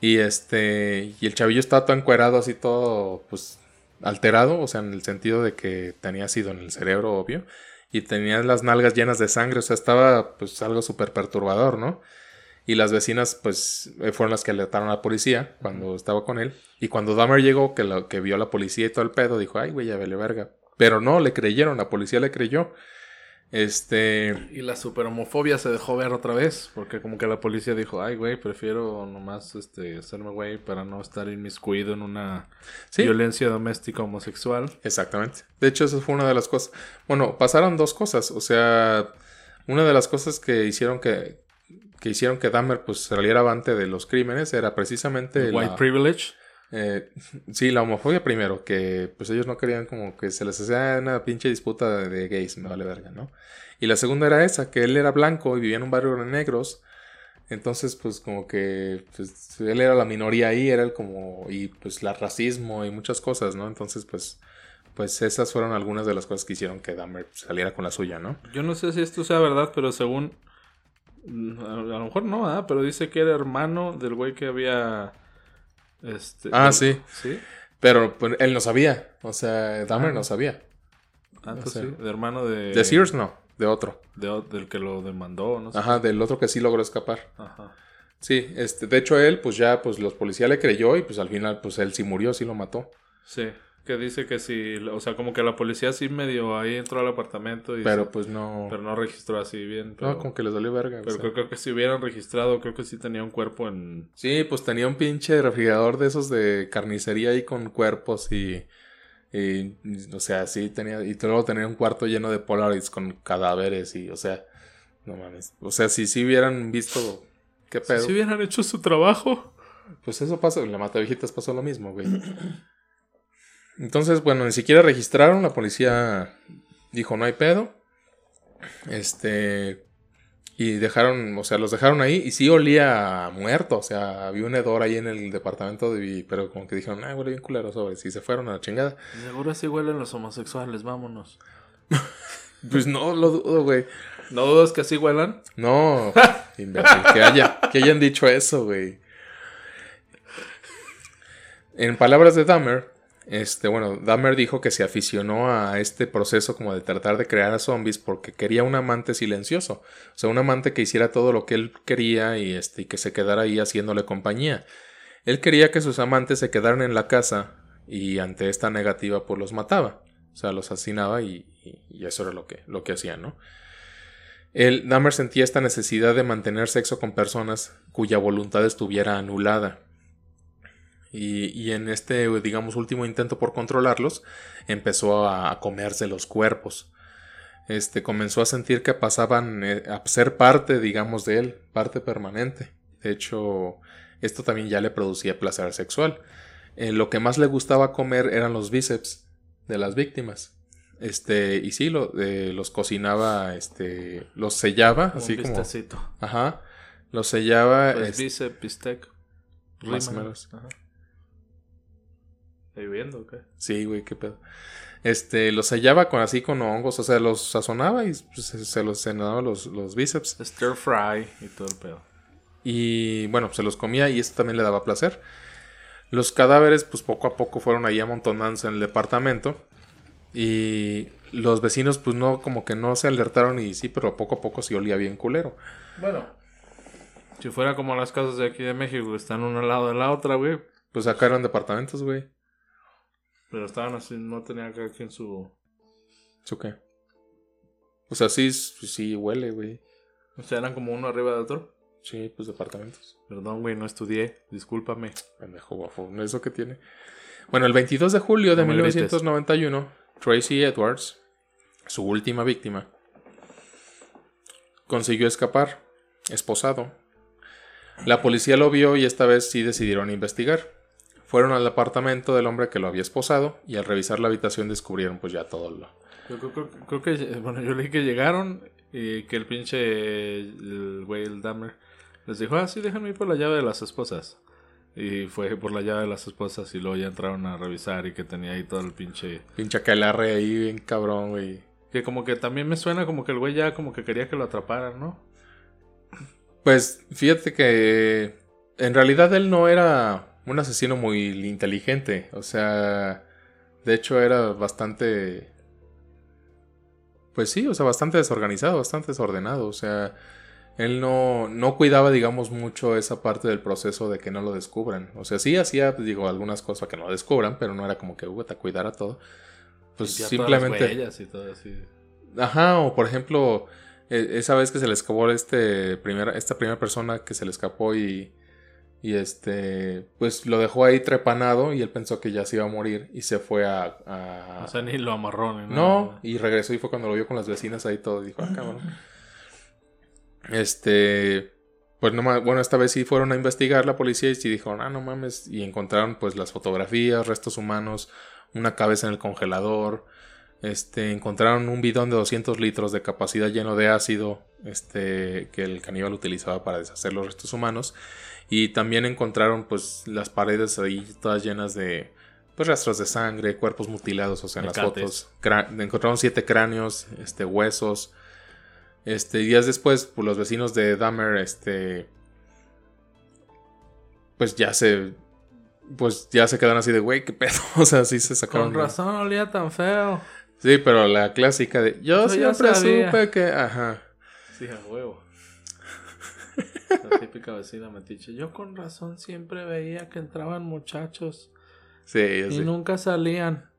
y este y el chavillo estaba todo encuerado así todo pues alterado, o sea, en el sentido de que tenía sido en el cerebro, obvio, y tenía las nalgas llenas de sangre, o sea, estaba pues algo súper perturbador, ¿no? Y las vecinas pues eh, fueron las que alertaron a la policía cuando estaba con él. Y cuando Dahmer llegó, que, lo, que vio a la policía y todo el pedo, dijo, ay, güey, ya vele verga. Pero no, le creyeron, la policía le creyó. Este. Y la super homofobia se dejó ver otra vez. Porque como que la policía dijo, ay, güey, prefiero nomás este, hacerme güey para no estar inmiscuido en una violencia doméstica homosexual. Exactamente. De hecho, eso fue una de las cosas. Bueno, pasaron dos cosas. O sea, una de las cosas que hicieron que. Que hicieron que Dahmer pues saliera avante de los crímenes era precisamente. White privilege. Eh, sí, la homofobia primero, que pues ellos no querían como que se les hacía una pinche disputa de, gays, me vale verga, ¿no? Y la segunda era esa, que él era blanco y vivía en un barrio de negros, entonces pues como que pues, él era la minoría ahí, era el como, y pues la racismo y muchas cosas, ¿no? Entonces pues, pues esas fueron algunas de las cosas que hicieron que Dahmer saliera con la suya, ¿no? Yo no sé si esto sea verdad, pero según, a lo mejor no, pero dice que era hermano del güey que había este, ah, sí. Pero pues, él no sabía. O sea, Dahmer no sabía. Ah, pues sí. De hermano de. De Sears no, de otro. del que lo demandó, ¿no? Ajá, del otro que sí logró escapar. Ajá. Sí, este, de hecho él, pues ya, pues los policías le creyó y pues al final, pues él sí murió, sí lo mató. Sí. Que dice que sí, o sea, como que la policía sí medio ahí entró al apartamento y... Pero pues no... Pero no registró así bien. no, como que les dolió verga. Pero creo, que si hubieran registrado, creo que sí tenía un cuerpo en... Sí, pues tenía un pinche refrigerador de esos de carnicería ahí con cuerpos y... Y, o sea, sí tenía... Y luego tenía un cuarto lleno de Polaroids con cadáveres y, o sea... No mames. O sea, si sí hubieran visto... ¿Qué pedo? Si hubieran hecho su trabajo. Pues eso pasa, en la Mata Viejitas pasó lo mismo, güey. Entonces, bueno, ni siquiera registraron, la policía dijo no hay pedo. Este. Y dejaron, o sea, los dejaron ahí y sí olía muerto, o sea, había un hedor ahí en el departamento, de, pero como que dijeron, ah, huele bien culero sobre, si se fueron a la chingada. Seguro sí huelen los homosexuales, vámonos. pues no lo dudo, güey. ¿No dudas que así huelan? No, que, haya, que hayan dicho eso, güey. En palabras de Dahmer, este, bueno, Dahmer dijo que se aficionó a este proceso como de tratar de crear a zombies porque quería un amante silencioso. O sea, un amante que hiciera todo lo que él quería y, este, y que se quedara ahí haciéndole compañía. Él quería que sus amantes se quedaran en la casa y ante esta negativa pues los mataba. O sea, los asesinaba y, eso era lo que, lo que hacía, ¿no? El Dahmer sentía esta necesidad de mantener sexo con personas cuya voluntad estuviera anulada. Y, en este, digamos, último intento por controlarlos, empezó a, comerse los cuerpos. Este, comenzó a sentir que pasaban eh, a ser parte, digamos, de él, parte permanente. De hecho, esto también ya le producía placer sexual. Eh, lo que más le gustaba comer eran los bíceps de las víctimas. Este, y sí, lo, eh, los cocinaba, este, los sellaba, así un como. vistacito. Ajá. Los sellaba. Pues este, bíceps, bistec. Más o menos. Ajá. ¿Ahí viendo o qué? Sí, güey, qué pedo. Este, los sellaba con así con hongos, o sea, los sazonaba y pues, se, se los cenaba los, los bíceps. Stir fry y todo el pedo. Y bueno, se los comía y esto también le daba placer. Los cadáveres, pues poco a poco fueron ahí amontonándose en el departamento. Y los vecinos, pues no, como que no se alertaron y sí, pero poco a poco sí olía bien culero. Bueno. Si fuera como las casas de aquí de México, que están una al lado de la otra, güey. Pues acá eran departamentos, güey. Pero estaban así, no tenía cada quien su... ¿Eso qué? O sea, sí, sí huele, güey. O sea, eran como uno arriba de otro. Sí, pues departamentos. Perdón, güey, no estudié. Discúlpame. Pendejo guapo, ¿no es eso que tiene? Bueno, el 22 de julio de No me grites. 1991, Tracy Edwards, su última víctima, consiguió escapar, esposado. La policía lo vio y esta vez sí decidieron investigar. Fueron al apartamento del hombre que lo había esposado y al revisar la habitación descubrieron pues ya todo lo... Yo creo, creo- creo que, bueno, yo leí que llegaron y que el pinche, el güey, el Dahmer, les dijo, ah, sí, déjenme ir por la llave de las esposas. Y fue por la llave de las esposas y luego ya entraron a revisar y que tenía ahí todo el pinche... Pinche aquelarre ahí bien cabrón, güey. Que como que también me suena como que el güey ya como que quería que lo atraparan, ¿no? Pues fíjate que en realidad él no era un asesino muy inteligente. O sea, de hecho era bastante... Pues sí, o sea, bastante desorganizado, bastante desordenado. O sea, él no, no cuidaba, digamos, mucho esa parte del proceso de que no lo descubran. O sea, sí hacía, pues, digo, algunas cosas para que no lo descubran, pero no era como que, uh, te cuidara todo. Pues simplemente... huellas y todo así. Ajá, o por ejemplo, e- esa vez que se le escapó este primera, esta primera persona que se le escapó y, y este, pues lo dejó ahí trepanado y él pensó que ya se iba a morir y se fue a... a- O sea, ni lo amarró ni no, y regresó y fue cuando lo vio con las vecinas ahí todo y dijo, ah, cabrón. Este, pues no ma- bueno, esta vez sí fueron a investigar la policía y sí dijeron, ah, no mames, y encontraron pues las fotografías, restos humanos, una cabeza en el congelador, este, encontraron un bidón de 200 litros de capacidad lleno de ácido, este, que el caníbal utilizaba para deshacer los restos humanos, y también encontraron pues las paredes ahí todas llenas de pues rastros de sangre, cuerpos mutilados, o sea, en las fotos, encontraron siete cráneos, este, huesos, este, días después, pues los vecinos de Dahmer, este, pues ya se, pues ya se quedaron así de, güey, qué pedo, o sea, sí se sacaron. Con razón olía tan feo. Sí, pero la clásica de, yo Yo ya siempre supe que, ajá, Sí, a huevo. La típica vecina metiche. Yo con razón siempre veía que entraban muchachos sí, y nunca salían.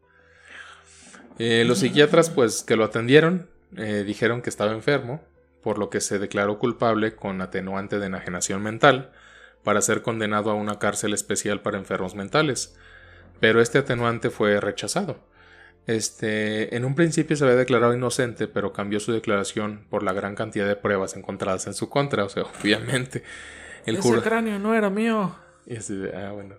Eh, los psiquiatras, pues, que lo atendieron, eh, dijeron que estaba enfermo, por lo que se declaró culpable con atenuante de enajenación mental para ser condenado a una cárcel especial para enfermos mentales. Pero este atenuante fue rechazado. Este, en un principio se había declarado inocente, pero cambió su declaración por la gran cantidad de pruebas encontradas en su contra. O sea, obviamente. El Ese cráneo no era mío. ah, bueno.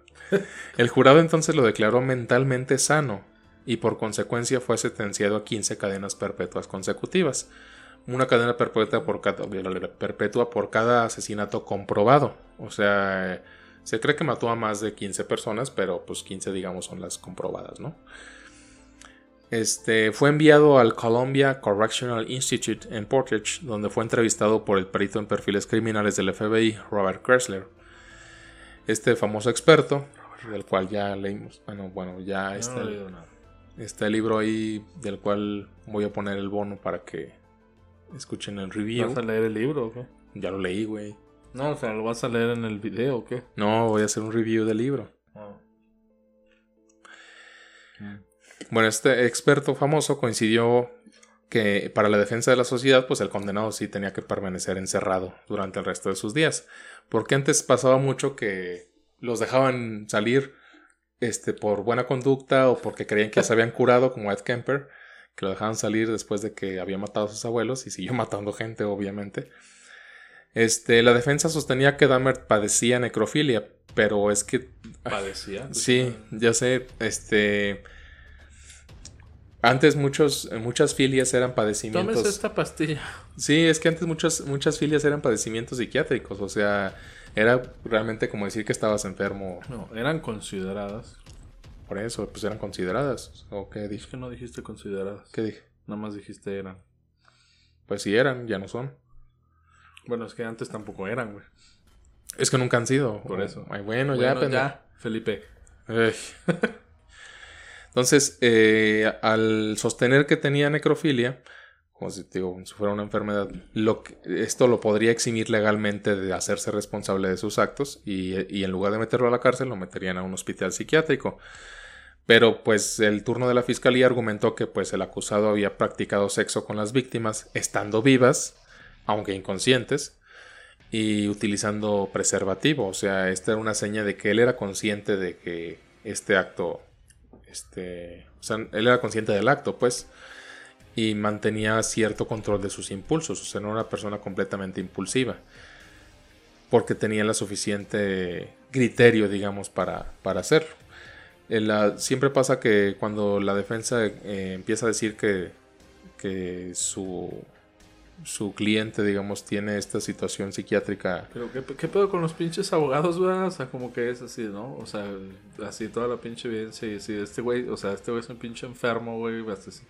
El jurado entonces lo declaró mentalmente sano y por consecuencia fue sentenciado a 15 cadenas perpetuas consecutivas. Una cadena perpetua por cada, perpetua por cada asesinato comprobado. O sea, se cree que mató a más de 15 personas, pero pues 15 digamos son las comprobadas, ¿no? Este, fue enviado al Columbia Correctional Institute en Portage, donde fue entrevistado por el perito en perfiles criminales del FBI, Robert Kressler. Este famoso experto, del cual ya leímos, bueno, bueno, ya está, no el, está libro ahí del cual voy a poner el bono para que escuchen el review. ¿Vas a leer el libro o qué? Ya lo leí, güey. No, o sea, ¿lo vas a leer en el video o qué? No, voy a hacer un review del libro. Ah. Bueno, este experto famoso coincidió que para la defensa de la sociedad, pues el condenado sí tenía que permanecer encerrado durante el resto de sus días. Porque antes pasaba mucho que los dejaban salir este, por buena conducta o porque creían que se habían curado, como Ed Kemper, que lo dejaban salir después de que había matado a sus abuelos y siguió matando gente, obviamente. Este, la defensa sostenía que Dahmer padecía necrofilia, pero es que Padecía. Sí, ya sé, este... Antes muchos, muchas filias eran padecimientos. Tómese esta pastilla. Sí, es que antes muchas, muchas filias eran padecimientos psiquiátricos. O sea, era realmente como decir que estabas enfermo. No, eran consideradas. Por eso, pues eran consideradas. ¿O qué Es dije? que no dijiste consideradas. ¿Qué dije? Nada más dijiste eran. Pues sí eran, ya no son. Bueno, es que antes tampoco eran, güey. Es que nunca han sido. Por O- eso. Ay, bueno, ya, Bueno, pendejo. ya, Felipe. Ay. Entonces, eh, al sostener que tenía necrofilia, como si, digo, si fuera una enfermedad, lo que- esto lo podría eximir legalmente de hacerse responsable de sus actos y, y en lugar de meterlo a la cárcel lo meterían a un hospital psiquiátrico. Pero pues el turno de la fiscalía argumentó que pues el acusado había practicado sexo con las víctimas estando vivas, aunque inconscientes, y utilizando preservativo. O sea, esta era una seña de que él era consciente de que este acto, este, o sea, él era consciente del acto, pues, y mantenía cierto control de sus impulsos. O sea, no era una persona completamente impulsiva, porque tenía la suficiente criterio, digamos, para, para hacerlo. Siempre pasa que cuando la defensa eh, empieza a decir que, que su, su cliente, digamos, tiene esta situación psiquiátrica Pero ¿qué, qué pedo con los pinches abogados, güey? O sea, como que es así, ¿no? O sea, así toda la pinche evidencia y así, este güey, o sea, este güey es un pinche enfermo, güey, así.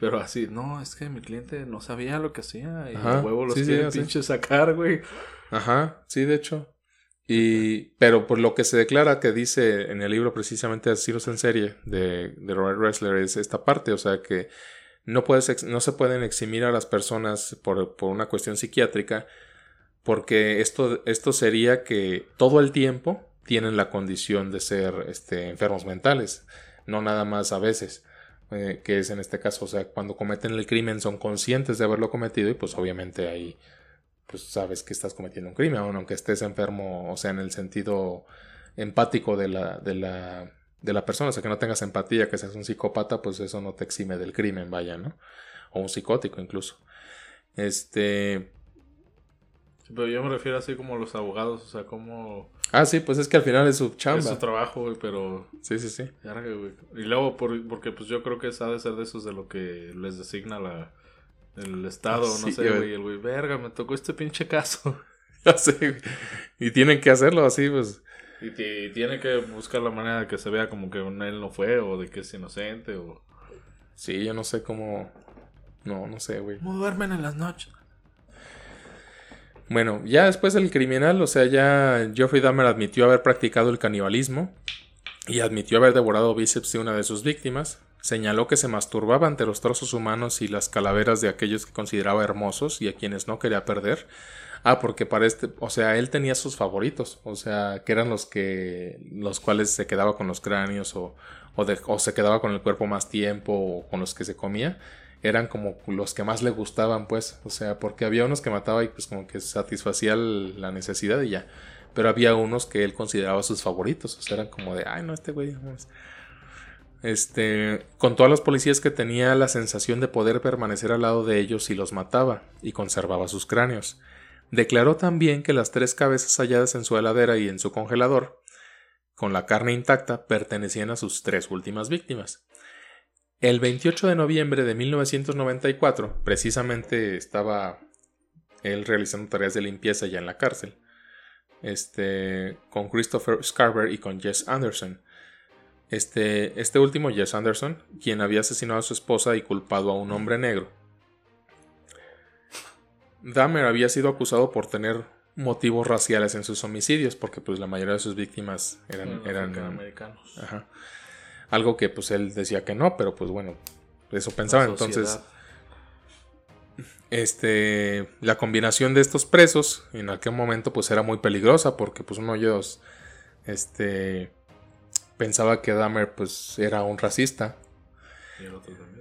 Pero así, no, es que mi cliente no sabía lo que hacía y Ajá, a huevo los sí, así. pinche sacar, güey. Ajá, sí, de hecho. Y, pero por lo que se declara que dice en el libro precisamente Asilos en serie de, de Robert Ressler es esta parte, o sea que no, puedes no se pueden eximir a las personas por, por una cuestión psiquiátrica porque esto, esto sería que todo el tiempo tienen la condición de ser este, enfermos mentales, no nada más a veces, eh, que es en este caso, o sea, cuando cometen el crimen son conscientes de haberlo cometido y pues obviamente ahí pues sabes que estás cometiendo un crimen, aun aunque estés enfermo, o sea, en el sentido empático de la, de la, de la persona, o sea, que no tengas empatía, que seas un psicópata, pues eso no te exime del crimen, vaya, ¿no? O un psicótico incluso. Este... Sí, Pero yo me refiero así como los abogados, o sea, como Ah, sí, pues es que al final es su es chamba. su trabajo, güey, pero Sí, sí, sí. Y luego, por- porque pues yo creo que de ser de esos de lo que les designa la, el Estado, no Sí, sé, güey. El güey, verga, me tocó este pinche caso. Ya sé, güey. Y tienen que hacerlo así, pues. Y, ti- tiene que buscar la manera de que se vea como que él no fue, o de que es inocente, o... Sí, yo no sé cómo... No, no sé, güey. ¿Cómo duermen en las noches? Bueno, ya después del criminal, o sea, ya Geoffrey Dahmer admitió haber practicado el canibalismo y admitió haber devorado bíceps de una de sus víctimas. Señaló que se masturbaba ante los trozos humanos y las calaveras de aquellos que consideraba hermosos y a quienes no quería perder. Ah, porque para este, o sea, él tenía sus favoritos, o sea, que eran los que, los cuales se quedaba con los cráneos o, o, de- o se quedaba con el cuerpo más tiempo o con los que se comía eran como los que más le gustaban, pues, o sea, porque había unos que mataba y pues como que satisfacía la necesidad y ya, pero había unos que él consideraba sus favoritos, o sea, eran como de, ay, no, este güey, vamos". Este, contó a los policías que tenía la sensación de poder permanecer al lado de ellos si los mataba y conservaba sus cráneos. Declaró también que las tres cabezas halladas en su heladera y en su congelador, con la carne intacta, pertenecían a sus tres últimas víctimas. El 28 de noviembre de 1994, precisamente estaba él realizando tareas de limpieza ya en la cárcel, este, con Christopher Scarver y con Jess Anderson. Este, este último, Jess Anderson, quien había asesinado a su esposa y culpado a un hombre negro. Dahmer había sido acusado por tener motivos raciales en sus homicidios, porque pues la mayoría de sus víctimas eran, Bueno, eran americanos. Ajá. Algo que pues él decía que no, pero pues bueno, eso pensaba. Entonces, este, la combinación de estos presos en aquel momento pues era muy peligrosa porque pues uno de ellos, este, pensaba que Dahmer pues era un racista. Y el otro también.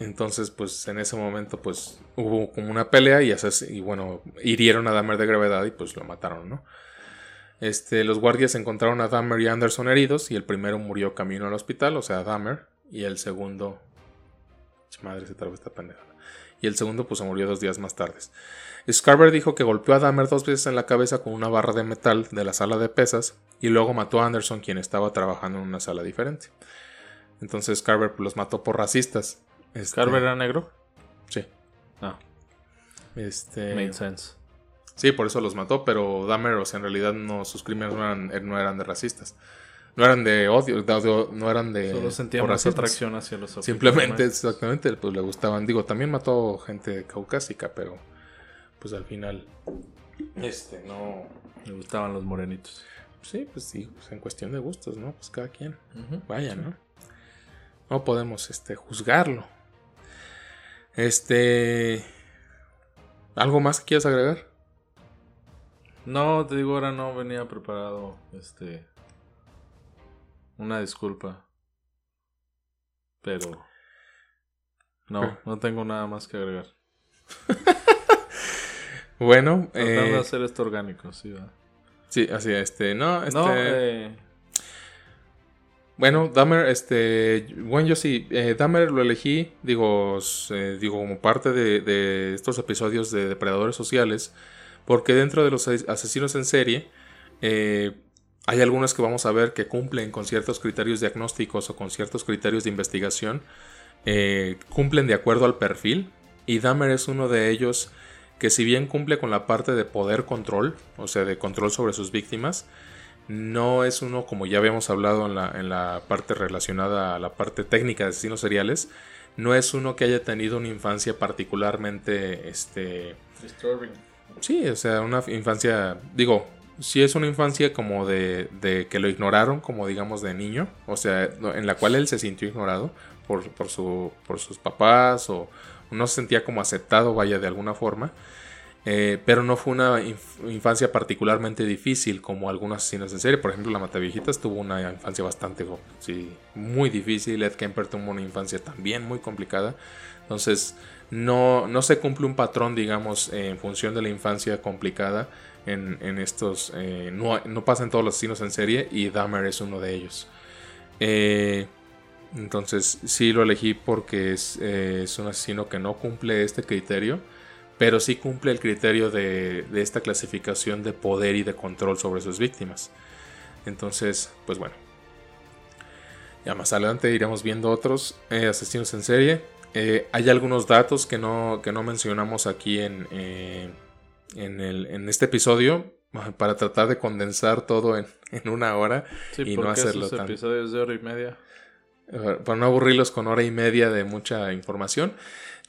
Entonces pues en ese momento pues hubo como una pelea y, bueno, hirieron a Dahmer de gravedad y pues lo mataron, ¿no? Este, los guardias encontraron a Dahmer y Anderson heridos y el primero murió camino al hospital, o sea, Dahmer, y el segundo... Madre, se esta pendeja. Y el segundo pues se murió dos días más tarde. Scarver dijo que golpeó a Dahmer dos veces en la cabeza con una barra de metal de la sala de pesas y luego mató a Anderson quien estaba trabajando en una sala diferente. Entonces Scarver pues, los mató por racistas Este, ¿Carver era negro? Sí. Ah. Este. Made sense. Sí, por eso los mató, pero Dahmer, o sea, en realidad no, sus crímenes no eran, no eran de racistas. No eran de odio, no eran de. Solo sentía más atracción hacia los Simplemente, exactamente, pues le gustaban. Digo, también mató gente caucásica, pero pues al final. Este, no. Le gustaban los morenitos. Sí, pues sí, pues en cuestión de gustos, ¿no? Pues cada quien. Vaya, ¿no? No podemos este, juzgarlo. Este. ¿Algo más que quieras agregar? No, te digo, ahora no venía preparado. Este. Una disculpa. Pero. No, no tengo nada más que agregar. bueno. Tratando de eh, hacer esto orgánico, sí, ¿verdad? Sí, así, este. No, este. No, eh, bueno, Dahmer, este, bueno, yo sí, eh, Dahmer lo elegí, digo, eh, digo como parte de, estos episodios de depredadores sociales, porque dentro de los asesinos en serie eh, hay algunos que vamos a ver que cumplen con ciertos criterios diagnósticos o con ciertos criterios de investigación, cumplen de acuerdo al perfil, y Dahmer es uno de ellos que si bien cumple con la parte de poder control, o sea, de control sobre sus víctimas, no es uno, como ya habíamos hablado en la, en la parte relacionada a la parte técnica de asesinos seriales, no es uno que haya tenido una infancia particularmente, este... Disturbing. Sí, o sea, una infancia, digo, sí es una infancia como de, de, que lo ignoraron, como digamos de niño, o sea, en la cual él se sintió ignorado por, por, su, por sus papás o no se sentía como aceptado, vaya, de alguna forma. Eh, pero no fue una infancia particularmente difícil como algunos asesinos en serie. Por ejemplo, la Mataviejitas tuvo una infancia bastante sí, muy difícil. Ed Kemper tuvo una infancia también muy complicada. Entonces, no, no se cumple un patrón, digamos, en función de la infancia complicada en, estos. Eh, no, no pasan todos los asesinos en serie y Dahmer es uno de ellos. Eh, entonces, sí lo elegí porque es, es un asesino que no cumple este criterio pero sí cumple el criterio de, esta clasificación de poder y de control sobre sus víctimas. Entonces, pues bueno. Ya más adelante iremos viendo otros eh, asesinos en serie. Eh, hay algunos datos que no, que no mencionamos aquí en, eh, en, este episodio para tratar de condensar todo en, una hora y no hacerlo tan... episodios de hora y media. Para no aburrirlos con hora y media de mucha información.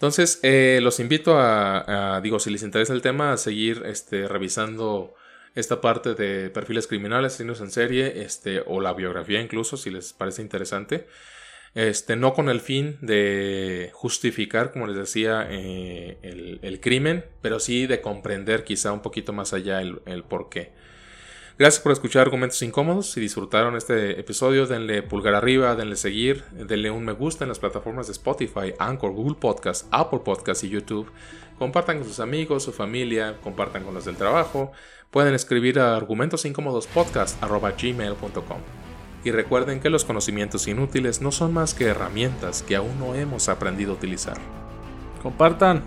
Entonces, eh, los invito a, digo, si les interesa el tema, a seguir este, revisando esta parte de perfiles criminales, asesinos en serie, este, o la biografía incluso, si les parece interesante. Este, no con el fin de justificar, como les decía, eh, el, crimen, pero sí de comprender quizá un poquito más allá el, el por qué. Gracias por escuchar Argumentos Incómodos. Si disfrutaron este episodio, denle pulgar arriba, denle seguir, denle un me gusta en las plataformas de Spotify, Anchor, Google Podcast, Apple Podcast y YouTube. Compartan con sus amigos, su familia, compartan con los del trabajo. Pueden escribir a argumentosincómodospodcast.gmail.com Y recuerden que los conocimientos inútiles no son más que herramientas que aún no hemos aprendido a utilizar. Compartan.